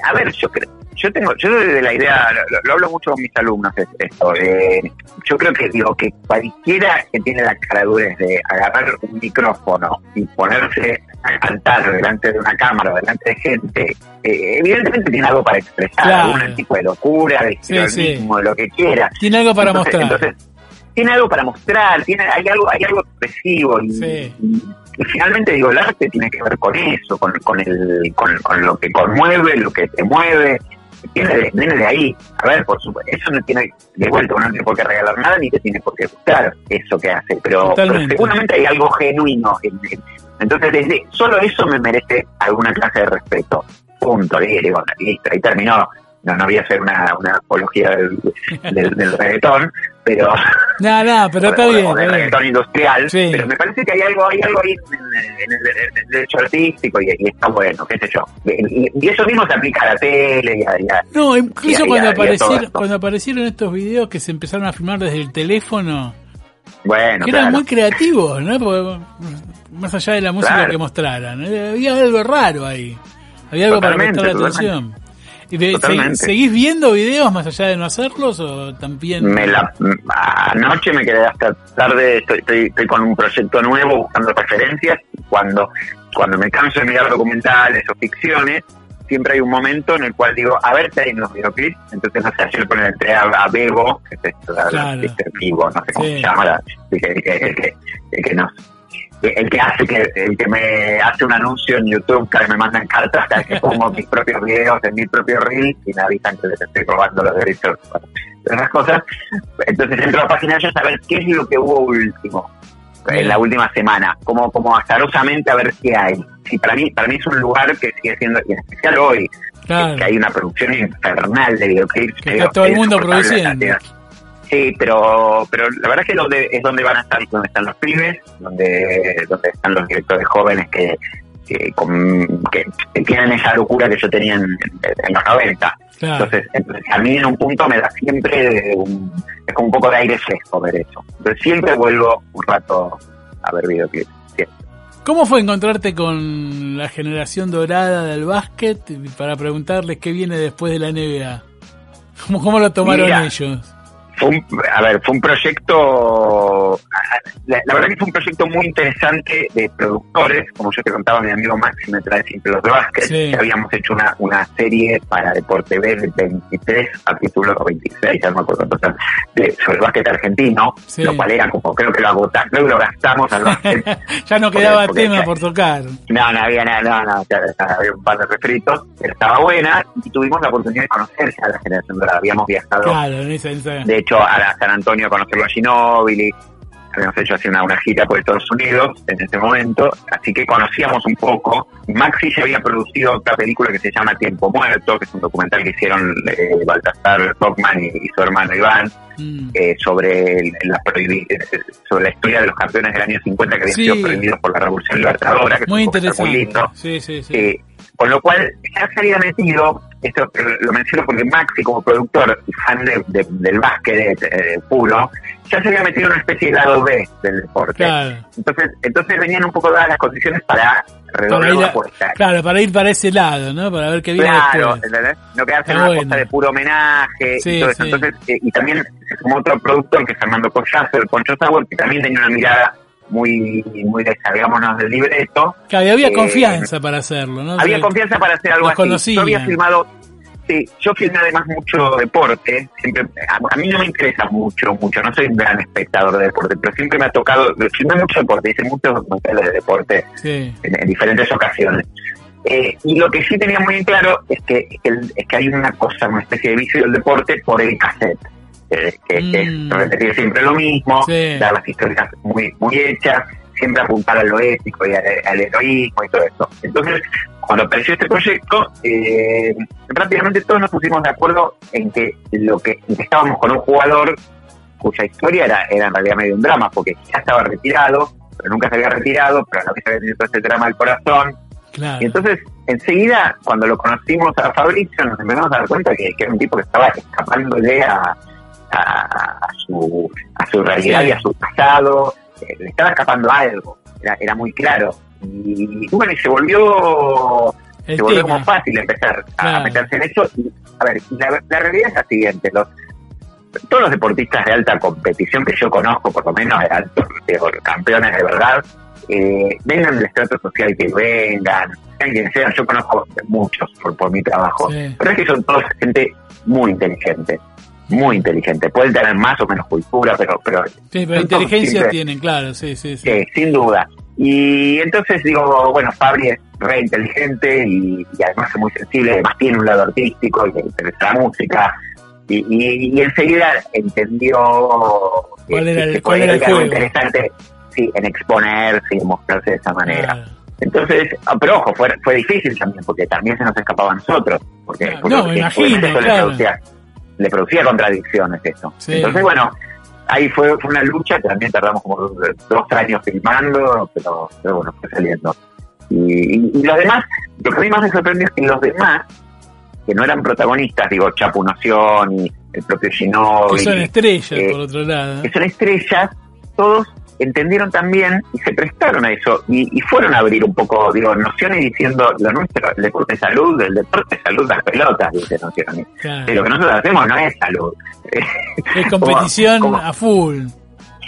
A ver, yo creo, yo tengo, yo desde la idea, lo, lo hablo mucho con mis alumnos es- esto, eh, yo creo que digo que cualquiera que tiene la caradurez de agarrar un micrófono y ponerse a cantar delante de una cámara, delante de gente, eh, evidentemente tiene algo para expresar, Claro. algún tipo de locura, de Sí, histrionismo, de lo que quiera. Tiene algo para Entonces- mostrar. entonces, tiene algo para mostrar, tiene, hay algo, hay algo expresivo y, Sí. y- y finalmente digo, el arte tiene que ver con eso, con, con el, con, con lo que conmueve, lo que te mueve, de- viene de ahí. A ver, por supuesto, eso no tiene, de vuelta, uno no tiene por qué regalar nada ni te tiene por qué gustar eso que hace, pero, seguramente hay algo genuino. en- en- entonces, desde solo eso me merece alguna clase de respeto. Punto, y digo, listo, ahí terminó. No, no voy a hacer una, una apología del, del, del reggaetón, pero No, no, pero está bien. del reggaetón industrial, Sí. pero me parece que hay algo, hay algo ahí en, el, en el derecho artístico y, y está bueno, qué sé yo. Y, y- eso mismo se aplica a la tele y a, y a- No, incluso cuando, aparecieron, cuando aparecieron estos videos que se empezaron a filmar desde el teléfono, bueno, que eran muy creativos, ¿no? Porque, más allá de la música Claro. que mostraran, ¿eh? había algo raro ahí. Había algo Totalmente, para prestar totalmente. atención. ¿Y de- Totalmente. segui- ¿Seguís viendo videos más allá de no hacerlos o también? Me la, anoche me quedé hasta tarde, estoy, estoy, estoy con un proyecto nuevo buscando referencias. Cuando, cuando me canso de mirar documentales o ficciones, siempre hay un momento en el cual digo, a ver si hay unos videoclips. Entonces, no sé, ayer con entré a, a Bebo, que es esto, la- la- Claro. Vivo, no sé cómo Sí. se llama, la- el, que, el, que, el, que, el que nos el que hace que el que me hace un anuncio en YouTube que me mandan cartas vez que pongo mis propios videos en mi propio reel y me avisan que les estoy robando los derechos. Bueno, de esas cosas. Entonces entro a la página de ellos a ver qué es lo que hubo último en la última semana. Como como azarosamente a ver qué hay. Y para mí para mí es un lugar que sigue siendo y en especial hoy Claro. que hay una producción infernal de videoclips Que está todo el mundo produciendo. Sí, pero, pero la verdad es que donde, es donde van a estar, donde están los pibes, donde, donde están los directores jóvenes que, que, con- que tienen esa locura que yo tenía en, en los 90. Claro. Entonces, a mí en un punto me da siempre un, es como un poco de aire fresco ver eso. Entonces siempre vuelvo un rato a ver videoclips. ¿Cómo fue encontrarte con la generación dorada del básquet para preguntarles qué viene después de la NBA? ¿Cómo, cómo lo tomaron Mira. ellos? Fue un, a ver, fue un proyecto la, la verdad que fue un proyecto muy interesante de productores, como yo te contaba mi amigo Maxi me trae siempre los de básquet, Sí. que habíamos hecho una, una serie para Deporte B de 23 capítulos o 26, ya no me acuerdo eran, de, sobre el básquet argentino, Sí. lo cual era como, creo que lo agotamos, creo que lo gastamos al básquet. ya no quedaba Porque- tema porque- por tocar. No, no había nada, no, no, ya- ya había un par de refritos, pero estaba buena y tuvimos la oportunidad de conocer a la generación dorada. Habíamos viajado, Claro, en esa, en de hecho, a San Antonio a conocerlo a Ginóbili, habíamos hecho así una, una gira por Estados Unidos en ese momento, así que conocíamos un poco. Maxi se había producido otra película que se llama Tiempo Muerto, que es un documental que hicieron eh, Baltasar Stockman y, y su hermano Iván, Mm. eh, sobre el- la eh, sobre la historia de los campeones del año 50 que habían Sí. sido prohibidos por la Revolución Libertadora, que es Muy un documental interesante. muy lindo. Sí, sí, sí. Eh, con lo cual, ya se había metido, esto lo menciono porque Maxi, como productor y fan de- de- del básquet eh, puro, ya se había metido en una especie de lado B del deporte. Claro. Entonces, entonces venían un poco dadas las condiciones para redoblar la apuesta. claro, para ir para ese lado, ¿no? Para ver qué viene Claro, después. ¿entendés? no quedarse en una cosa de puro homenaje Sí, y todo eso. sí. Entonces, eh, y también sumó otro productor que es Fernando Collazo, el Poncho Sauer, que también tenía una mirada muy, muy descargámonos del libreto. Claro, había Eh, confianza para hacerlo, ¿no? Había confianza para hacer algo así. conocían. Yo había filmado, sí, yo filmé además mucho deporte. Siempre, a, a mí no me interesa mucho, mucho. No soy un gran espectador de deporte, pero siempre me ha tocado. Filmé mucho deporte, hice muchos documentales de deporte Sí. en, en diferentes ocasiones. Eh, y lo que sí tenía muy en claro es que, es que, el- es que hay una cosa, una especie de vicio del deporte por el cassette. Eh, que, que Mm. es repetir siempre lo mismo, Sí. dar las historias muy, muy hechas, siempre apuntar a lo ético y al, al heroísmo y todo eso. Entonces, cuando apareció este proyecto, eh, rápidamente todos nos pusimos de acuerdo en que lo que, que estábamos con un jugador cuya historia era, era en realidad medio un drama, porque ya estaba retirado, pero nunca se había retirado, pero a la vez había tenido todo este drama del corazón. Claro. Y entonces, enseguida, cuando lo conocimos a Fabricio, nos empezamos a dar cuenta que, que era un tipo que estaba escapándole a, a, a su, a su realidad y a su pasado, eh, le estaba escapando algo, era, era muy claro. Y bueno, y se volvió, El se volvió como fácil empezar a Claro. meterse en eso. Y, a ver, la, la realidad es la siguiente, los todos los deportistas de alta competición que yo conozco, por lo menos de altos campeones de verdad, eh, vengan del estrato social que vengan, sean quienes sean, yo conozco muchos por, por mi trabajo, Sí. pero es que son todos gente muy inteligente, muy inteligente, pueden tener más o menos cultura, pero, pero Sí, pero inteligencia siempre- tienen, claro, sí, sí, sí. Sí, sin duda. Y entonces digo, bueno, Fabri es re inteligente y, y además es muy sensible, además tiene un lado artístico y le interesa la música. Y, y, y enseguida entendió ¿Cuál era el- que cuál era el algo juego? interesante sí, en exponerse y mostrarse de esa manera. Claro. Entonces, ah, pero ojo, fue, fue difícil también, porque también se nos escapaba a nosotros. Porque, porque no, me imagino, claro. Le producía contradicciones. Sí. Entonces, bueno, ahí fue, fue una lucha que también tardamos como dos, dos años filmando, pero, pero bueno, fue saliendo. Y, y- y los demás, lo que a mí más me sorprendió es que los demás, que no eran protagonistas, digo, Chapu Noción y el propio Que Ginóbili, son estrellas, eh, por otro lado. que son estrellas, todos entendieron también y se prestaron a eso y, y fueron a abrir un poco, digo, nociones diciendo lo nuestro, el deporte es salud, el deporte es salud, las pelotas, dice nociones. Claro. Lo que nosotros hacemos no es salud. Es competición Como- a full.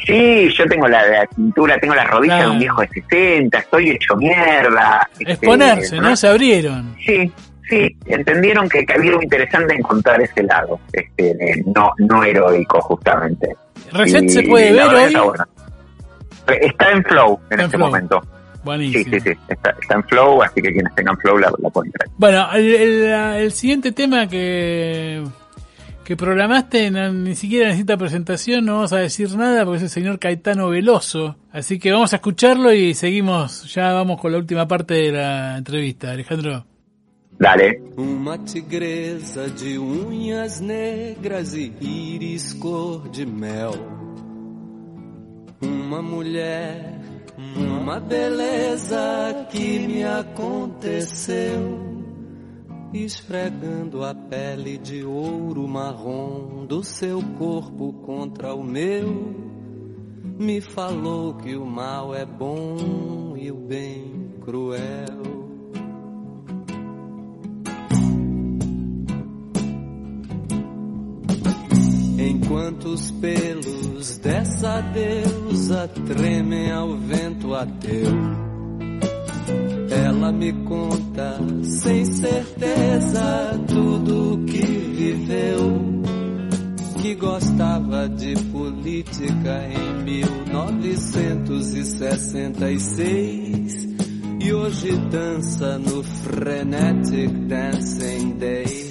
Sí, yo tengo la, la cintura, tengo la rodilla Claro. de un viejo de 60, estoy hecho mierda. este, Exponerse, ¿no? Se abrieron. Sí, sí, entendieron que, que había algo interesante encontrar ese lado, este, no, no heroico justamente. Reset Y se puede ver hoy. Está, en Flow en Está este Flow. momento. Sí, Buenísimo. sí, sí, está, está en Flow, así que quienes tengan Flow la, la pueden ver. Bueno, el, el- el siguiente tema que, que programaste no- ni siquiera necesita presentación, no vamos a decir nada porque es el señor Caetano Veloso. Así que vamos a escucharlo y seguimos, ya vamos con la última parte de la entrevista. Alejandro. Dale. Uma tigresa de unhas negras e íris cor de mel. Uma mulher, uma beleza que me aconteceu. Esfregando a pele de ouro marrom do seu corpo contra o meu, me falou que o mal é bom e o bem cruel. Enquanto Enquanto os pelos dessa deusa tremem ao vento ateu. Ela me conta sem certeza tudo o que viveu. Que gostava de política em 1966 e hoje dança no Frenetic Dancing Days.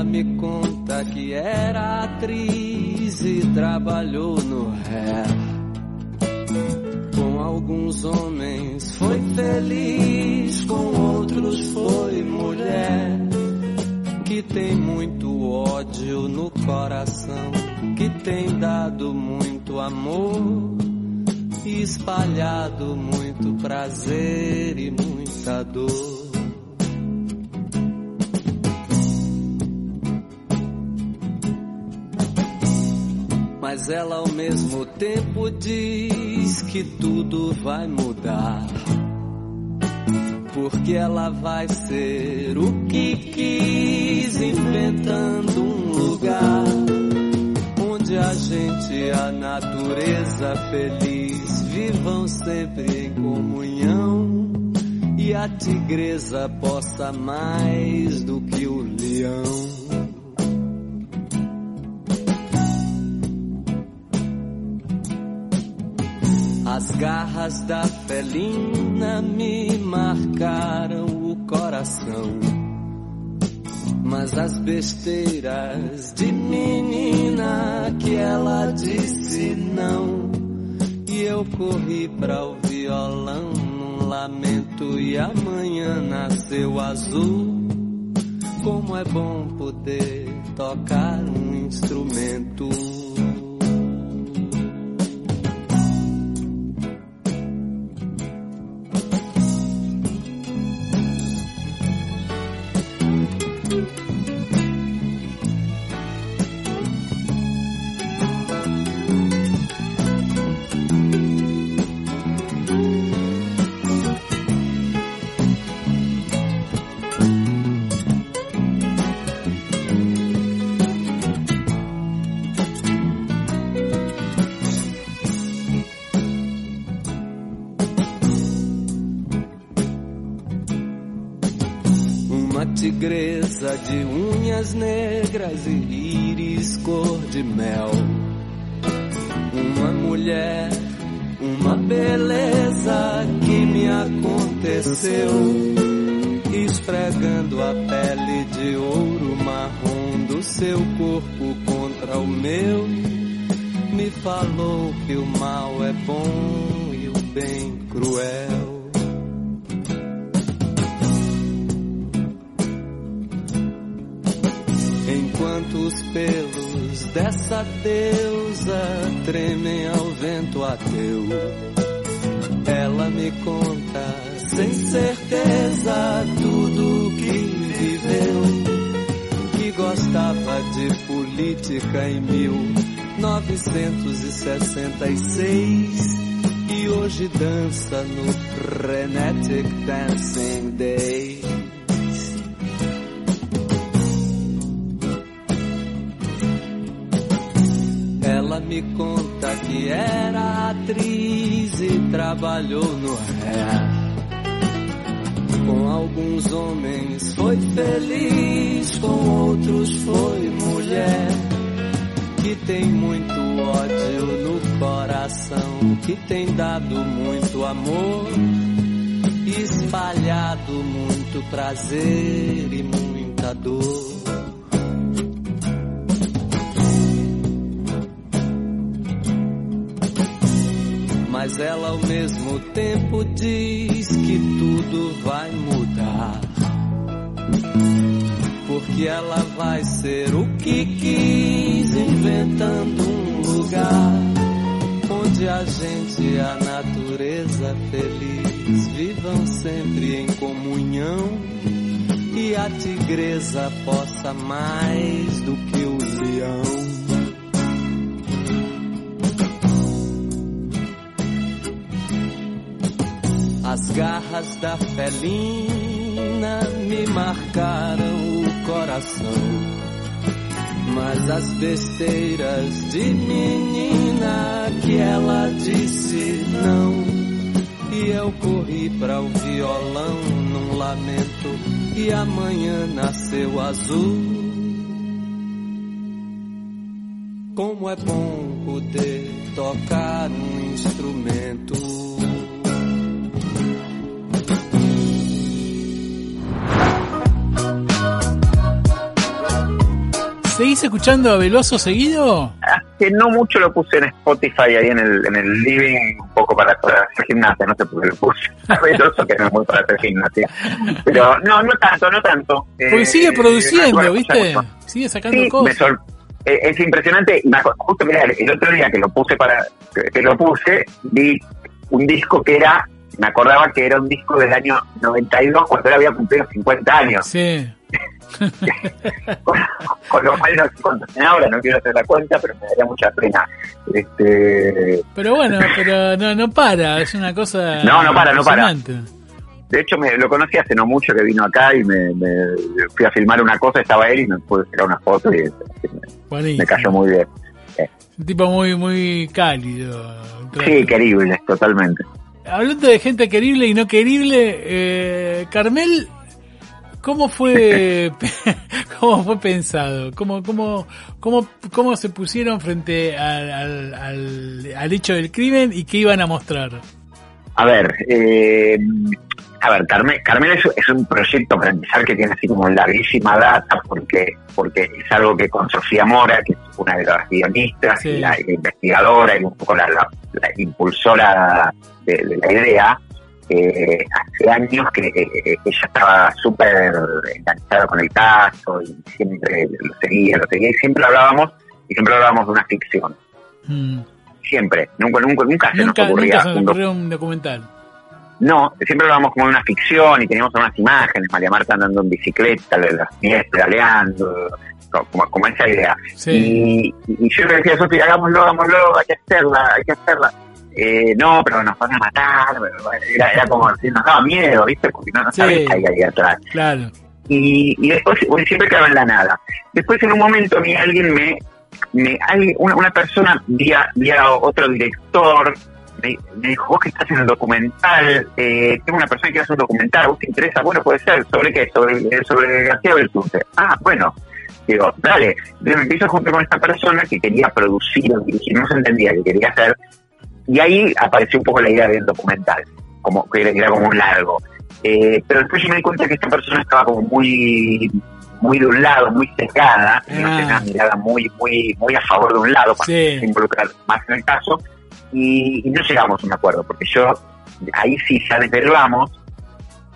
Ela me conta que era atriz e trabalhou no rap. Com alguns homens foi feliz, com outros foi mulher. Que tem muito ódio no coração, que tem dado muito amor e espalhado muito prazer e muita dor. Mas ela ao mesmo tempo diz que tudo vai mudar. Porque ela vai ser o que quis, inventando um lugar onde a gente e a natureza feliz vivam sempre em comunhão e a tigresa possa mais do que o leão. As garras da felina me marcaram o coração. Mas as besteiras de menina que ela disse não. E eu corri para o violão num lamento e amanhã nasceu azul. Como é bom poder tocar um instrumento. Tigresa de unhas negras e íris cor de mel. Uma mulher, uma beleza que me aconteceu. Esfregando a pele de ouro marrom do seu corpo contra o meu. Me falou que o mal é bom e o bem cruel. Pelos dessa deusa tremem ao vento ateu, ela me conta sem certeza tudo o que viveu. Que gostava de política em 1966 e hoje dança no Frenetic Dancing Day. Me conta que era atriz e trabalhou no rap. Com alguns homens foi feliz, com outros foi mulher. Que tem muito ódio no coração, que tem dado muito amor, espalhado muito prazer e muita dor. Ela ao mesmo tempo diz que tudo vai mudar. Porque ela vai ser o que quis, inventando um lugar onde a gente e a natureza feliz vivam sempre em comunhão e a tigresa possa mais do que o leão. Garras da felina me marcaram o coração. Mas as besteiras de menina que ela disse não. E eu corri para o violão num lamento. E amanhã nasceu azul. Como é bom poder tocar um instrumento. ¿Seguís escuchando a Veloso seguido? Hace no mucho lo puse en Spotify ahí en el, en el living, un poco para, para hacer gimnasia, no sé por qué lo puse. Veloso que no es muy para hacer gimnasia. Pero no, no tanto, no tanto. Porque Eh, sigue produciendo, bueno, ¿viste? Sigue sacando Sí, me cosas. sor- eh, es impresionante. me Justo mirá, el otro día que lo puse para que, que lo puse, vi un disco que era, me acordaba que era un disco del año 92 cuando él había cumplido 50 años. Sí. Con, lo cual no sé cuánto ahora, no quiero hacer la cuenta, pero me daría mucha pena. Este, Pero bueno, pero no, no para, es una cosa. No, no para, no para. de hecho, me lo conocí hace no mucho que vino acá y me, me- fui a filmar una cosa, estaba él y me pude sacar una foto y me, Buenísimo. me cayó muy bien. Un tipo muy, muy cálido. Sí, querible, totalmente. Hablando de gente querible y no querible, eh, Carmel, ¿cómo fue, cómo fue pensado? ¿Cómo, cómo, cómo, cómo se pusieron frente al, al, al, al hecho del crimen y qué iban a mostrar? A ver, eh, a ver, Carmel, Carmel es, es un proyecto para empezar que tiene así como larguísima data porque porque es algo que con Sofía Mora, que es una de las guionistas Sí. y la, la investigadora y un poco la, la- la impulsora de, de la idea, eh, hace años que eh, ella estaba súper enganchada con el caso y siempre lo seguía, lo seguía y siempre hablábamos y siempre hablábamos de una ficción. Mm. Siempre, nunca, nunca, nunca se Nunca, nos ocurría nunca se un ocurrió un documental. no, siempre hablábamos como de una ficción y teníamos unas imágenes, María Marta andando en bicicleta, las pies pedaleando, como, como esa idea. Sí. Y, y yo le decía a hagámoslo, hagámoslo, hay que hacerla, hay que hacerla. Eh, no, pero nos van a matar, era, era como, nos daba miedo, ¿viste? Porque no, no Sí. sabes qué hay ahí atrás. Claro. Y, y después bueno, siempre quedaba en la nada. Después en un momento a mí alguien me, me alguien- una, una persona vía, vía otro director me, me dijo, vos que estás en el documental, eh, tengo una persona que hace un documental, ¿vos te interesa? Bueno, puede ser, ¿sobre qué? Sobre, sobre García Belsunce. Ah, bueno. Digo, dale. Entonces me empiezo a juntar con esta persona que quería producir o dirigir, no se entendía que quería hacer. Y ahí apareció un poco la idea del documental, como que era, era como un largo. Eh, pero después yo me di cuenta que esta persona estaba como muy muy de un lado, muy sesgada, tenía Ah. una mirada muy muy muy a favor de un lado para Sí. involucrar más en el caso y, y no llegamos a un acuerdo porque yo ahí sí ya desde el vamos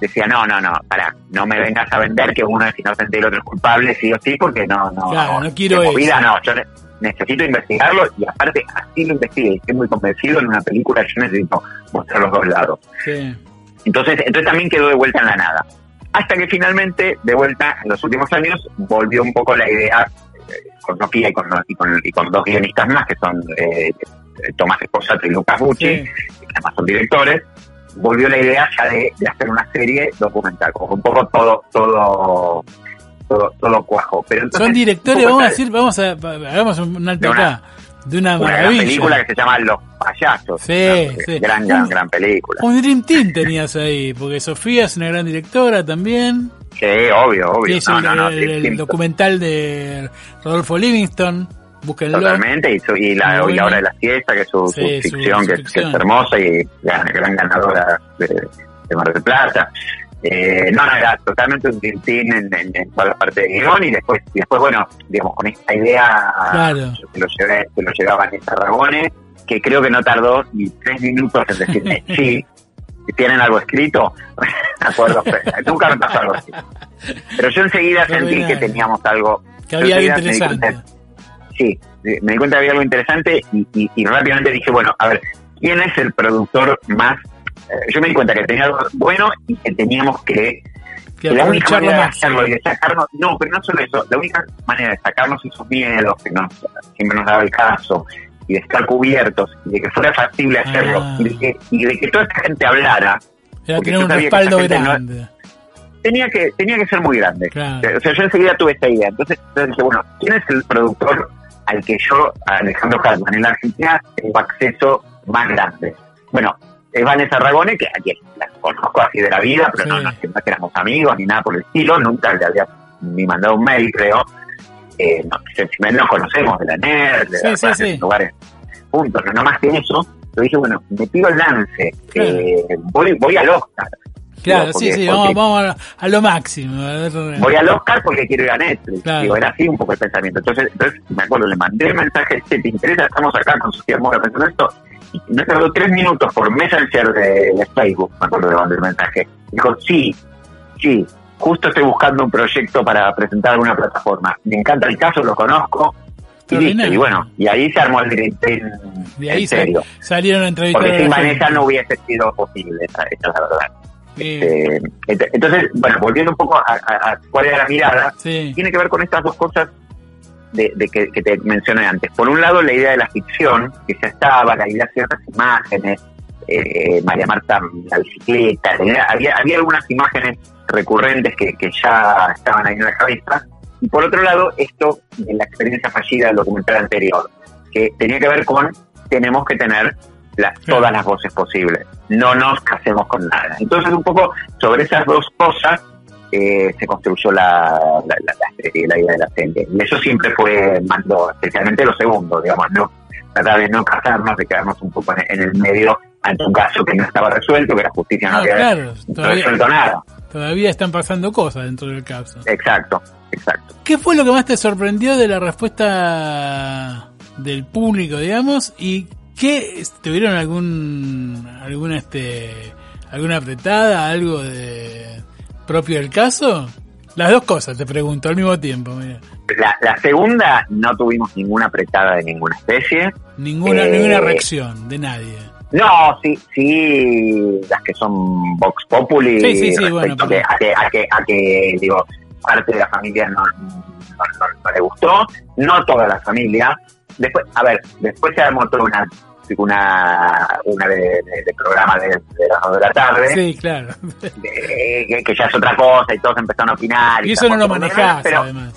decía no no no para no me vengas a vender que uno es inocente y el otro es culpable sí o sí porque no no Claro, no quiero de eso. movida no yo ne- necesito investigarlo y aparte así lo investigué y estoy muy convencido en una película yo necesito mostrar los dos lados Sí. entonces, entonces también quedó de vuelta en la nada. Hasta que finalmente, de vuelta en los últimos años, volvió un poco la idea eh, con Sofía y con, y con, y con dos guionistas más, que son eh, eh, Tomás Esposato y Lucas Bucci, Sí. que además son directores, volvió la idea ya de, de hacer una serie documental, como un poco todo, todo, todo, todo cuajo. Pero entonces, Son directores, vamos a decir, vamos a, hagamos un alto De una- acá, de una una gran película que se llama Los Payasos. Sí, Una sí. Gran, gran, Un- gran película. Un Dream Team tenías ahí, porque Sofía es una gran directora también. Sí, obvio, obvio. No, el, no, no, el- sí, el sí, documental de Rodolfo Livingston. Búsquenlo. Totalmente, y, su- y la, y la hora de la siesta, que es su, su Sí, su- ficción, su que, ficción. que es hermosa y gran, gran ganadora de, de Mar del Plata. Eh, no, no, era totalmente un tintín en, en, en toda la parte de guion y después, y después bueno, digamos, con esta idea Claro. se lo llevé, se lo llevaba Vanessa Ragone, que creo que no tardó ni tres minutos en decirme, sí, ¿tienen algo escrito? Acuerdo, nunca me pasó algo así. Pero yo enseguida sentí que teníamos algo Que había algo interesante. Sí, eh, me di cuenta que había algo interesante y, y- y rápidamente dije, bueno, a ver, ¿quién es el productor más? eh, yo me di cuenta que tenía algo bueno y que teníamos que, Que la única manera de más. hacerlo y de sacarnos, no, pero no solo eso, la única manera de sacarnos esos miedos que nos, siempre nos daba el caso y de estar cubiertos y de que fuera factible hacerlo Ah. y, de que, y de que toda esta gente hablara, Era tener un respaldo no- grande. tenía que tenía que ser muy grande. Claro. O sea, yo enseguida tuve esta idea. Entonces, entonces dije, bueno, ¿quién es el productor al que yo, Alejandro Calman, en la Argentina, tengo acceso más grande? Bueno, es Vanessa Ragone, que a quien la conozco así de la vida, pero no, Sí. no, no que éramos amigos ni nada por el estilo, nunca le había ni mandado un mail, creo. Eh, no, nos conocemos de la NER, de Sí, las sí, clases sí. lugares juntos, no, no más que eso. Yo dije, bueno, me tiro el lance, eh, voy, voy al Oscar. Claro, sí, sí, porque- vamos, vamos a, a lo máximo. voy al Oscar porque quiero ir a Netflix. Claro. Digo, era así un poco el pensamiento. Entonces, entonces me acuerdo, le mandé el mensaje, che, ¿te interesa? Estamos acá con Sofía Mora pensando esto. Y me tardó tres minutos por Messenger de, de Facebook, me acuerdo de mandar el mensaje. Dijo, sí, sí, justo estoy buscando un proyecto para presentar alguna plataforma. Me encanta el caso, lo conozco. Y, listo. Extraordinario. y bueno, y ahí se armó el directo en, De ahí en sa- serio. salieron a entrevistar Porque sin Vanessa no hubiese sido posible, esa, esa es la verdad. Ent- entonces, bueno, volviendo un poco a, a- a cuál era la mirada, sí, tiene que ver con estas dos cosas de, de que, que te mencioné antes. Por un lado, la idea de la ficción, que ya estaba, la idea de ciertas imágenes, eh, María Marta la bicicleta, había, había algunas imágenes recurrentes que, que ya estaban ahí en la cabeza. Y por otro lado, esto de la experiencia fallida del documental anterior, que tenía que ver con tenemos que tener las, todas las voces posibles, no nos casemos con nada. Entonces, un poco sobre esas dos cosas eh, se construyó la, la, la, serie, la idea de la serie. Y eso siempre fue mando, especialmente lo segundo, digamos, no tratar de no casarnos, de quedarnos un poco en, en el medio ante un caso que no estaba resuelto, que la justicia no Ah, había claro, todavía, resuelto nada. todavía están pasando cosas dentro del caso. Exacto, exacto. ¿Qué fue lo que más te sorprendió de la respuesta del público, digamos? ¿Y qué tuvieron algún alguna este alguna apretada, algo de propio del caso? Las dos cosas te pregunto al mismo tiempo, mira. La, la segunda no tuvimos ninguna apretada de ninguna especie. Ninguna Eh, ninguna reacción de nadie. No, sí, sí, las que son Vox Populi Sí, sí, sí, bueno, a, que, a, que, a, que, a que, digo, parte de la familia no, no, no- no le gustó, no toda la familia. Después, a ver, después se armó toda una una, una de, de- de programa de, de las dos de la tarde, Sí, claro. que, que ya es otra cosa y todos empezaron a opinar. Y eso no lo manejás, pero además.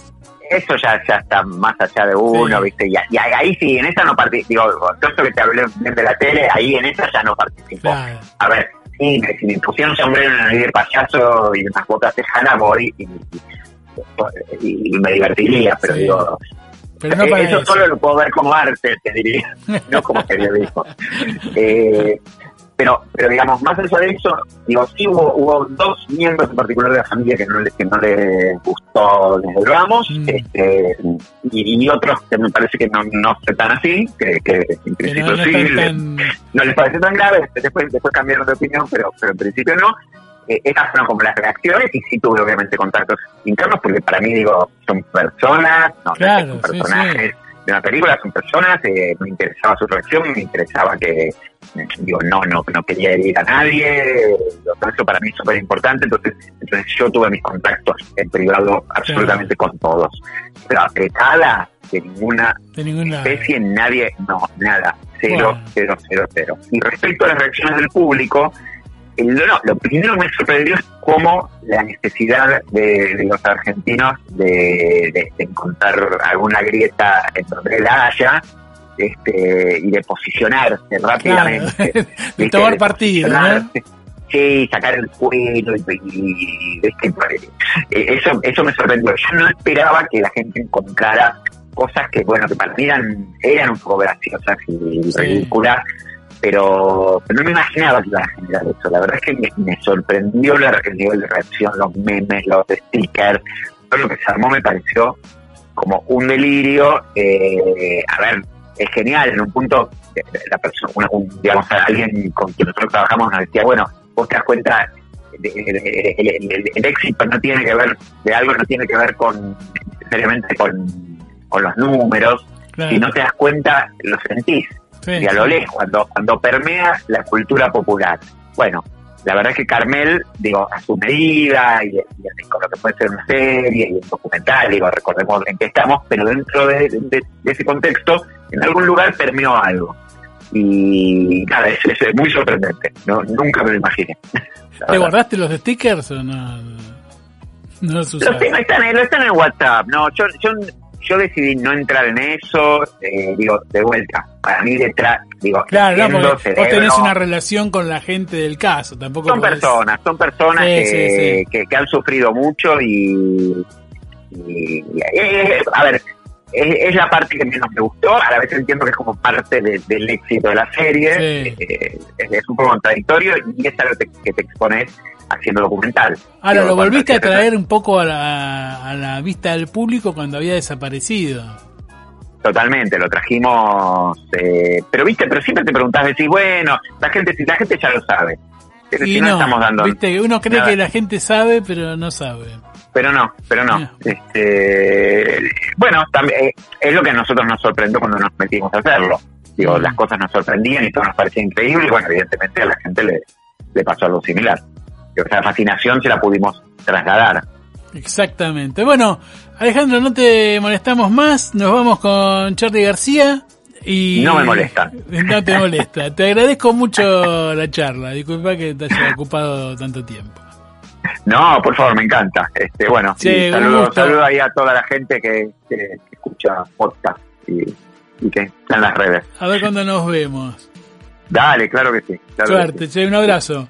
eso ya, ya está más allá de uno, Sí. ¿viste? Y, y ahí sí, en esa no participo, digo, todo esto que te hablé de la tele, ahí en esa ya no participo. Claro. A ver, sí, me- si me pusieron sombrero en nariz de payaso y unas botas tejanas, voy y, y- y me divertiría, pero Sí. digo, Pero no eh, para eso, eso. solo lo puedo ver como arte, te diría, no como periodismo. Eh, pero, pero digamos, más allá de eso, digo, sí hubo, hubo dos miembros en particular de la familia que no, les- que no les gustó desde Mm. este, y, y otros que me parece que no, no fue tan así, que, que en principio no, no sí, están le- tan... no les pareció tan grave, después, después cambiaron de opinión, pero, pero en principio no. Eh, esas fueron como las reacciones y sí tuve obviamente contactos internos porque para mí digo, son personas, no, son sí, personajes de una película, son personas, eh, me interesaba su reacción, me interesaba que, eh, digo, no, no, no quería herir a nadie, eh, eso para mí es súper importante, entonces, entonces yo tuve mis contactos en privado absolutamente con todos. Pero apretada de ninguna De ningún lado. especie, nadie, no, nada, cero, Bueno. cero, cero, cero. Y respecto a las reacciones del público, el- no, lo primero que me sorprendió es cómo la necesidad de, de los argentinos de, de- de encontrar alguna grieta en donde la haya este, y de posicionarse Claro. rápidamente. de ¿viste? tomar De partido. Sí, sacar el cuero y, y- ¿viste? Eh, eso, eso me sorprendió. Yo no esperaba que la gente encontrara cosas que, bueno, que para mí eran, eran un poco graciosas y Sí. ridículas, pero, pero no me imaginaba que iban a generar eso. La verdad es que me, me sorprendió la- el nivel de reacción, los memes, los stickers, todo lo que se armó me pareció como un delirio. eh, a ver, es genial, en un punto, eh, la persona, una- un- digamos, alguien con quien nosotros trabajamos nos decía, bueno, vos te das cuenta, el- el éxito no tiene que ver, de algo no tiene que ver con, necesariamente con, con los números, Claro. si no te das cuenta, lo sentís Sí, y a lo lejos, cuando, cuando permea la cultura popular. Bueno, la verdad es que Carmel, digo, a su medida y, y con lo que puede ser una serie y un documental, digo, recordemos en qué estamos, pero dentro de, de- de ese contexto, en algún lugar permeó algo. Y nada, es, es muy sorprendente, no, nunca me lo imaginé. ¿Te guardaste los stickers o no? No Los tengo, están, en- están en WhatsApp. No, yo, yo, yo decidí no entrar en eso. eh, digo, de vuelta. Para mí detrás, digo, Claro, no, vos tenés una relación con la gente del caso, tampoco son podés- personas, son personas Sí, que, sí, sí. Que, que han sufrido mucho y, y- y- a ver, es, es la parte que menos me gustó, a la vez entiendo que es como parte de- del éxito de la serie, eh, es, es un poco contradictorio y es algo que, que te expones haciendo documental. Ahora, lo volviste a traer un poco a la, a la vista del público cuando había desaparecido. Totalmente, lo trajimos, eh, pero viste, pero siempre te preguntás, decís, bueno, la gente, si la gente ya lo sabe, pero Y si no, no, estamos dando, viste, uno cree nada. que la gente sabe, pero no sabe. pero no, pero no. No. Este, bueno, también, eh, es lo que a nosotros nos sorprendió cuando nos metimos a hacerlo. Digo, Mm. las cosas nos sorprendían y todo nos parecía increíble y bueno, evidentemente a la gente le, le pasó algo similar. Sea, fascinación se la pudimos trasladar. Exactamente. Bueno, Alejandro, no te molestamos más. Nos vamos con Charlie García. Y No me molesta. No te molesta. Te agradezco mucho la charla. Disculpa que te haya ocupado tanto tiempo. No, por favor, me encanta. Este, bueno, Sí, saludo, ahí a toda la gente que, que- que escucha podcast y, y que está en las redes. A ver cuándo nos vemos. Dale, claro que sí. claro que Suerte, sí. che, un abrazo.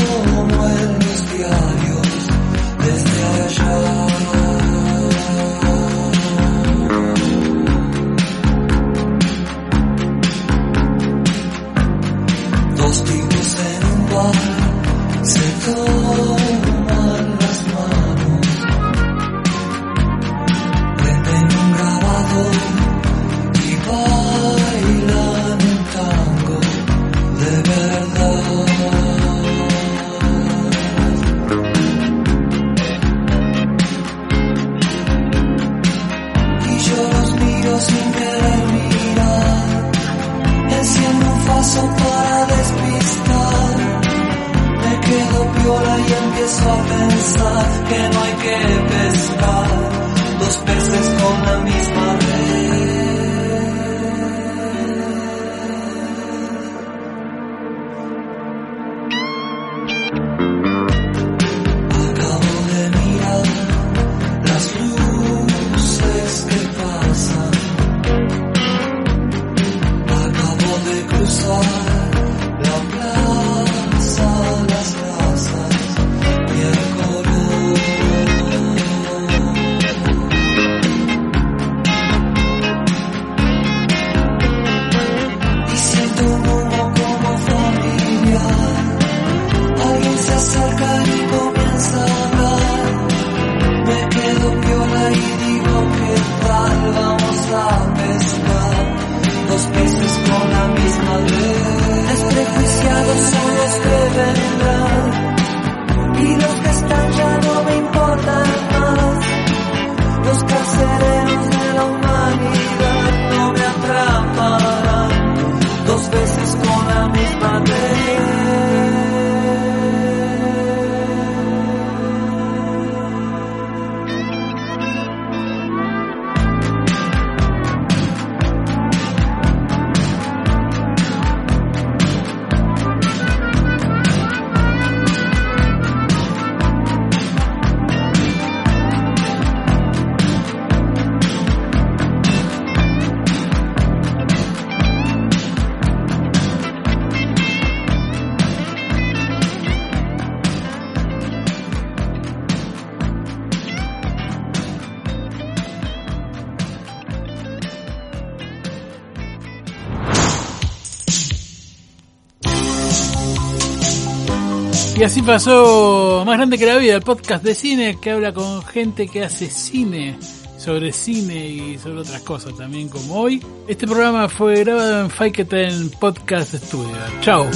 Y así pasó Más Grande que la Vida, el podcast de cine que habla con gente que hace cine, sobre cine y sobre otras cosas también como hoy. Este programa fue grabado en Faiketen Podcast Studio. Chao.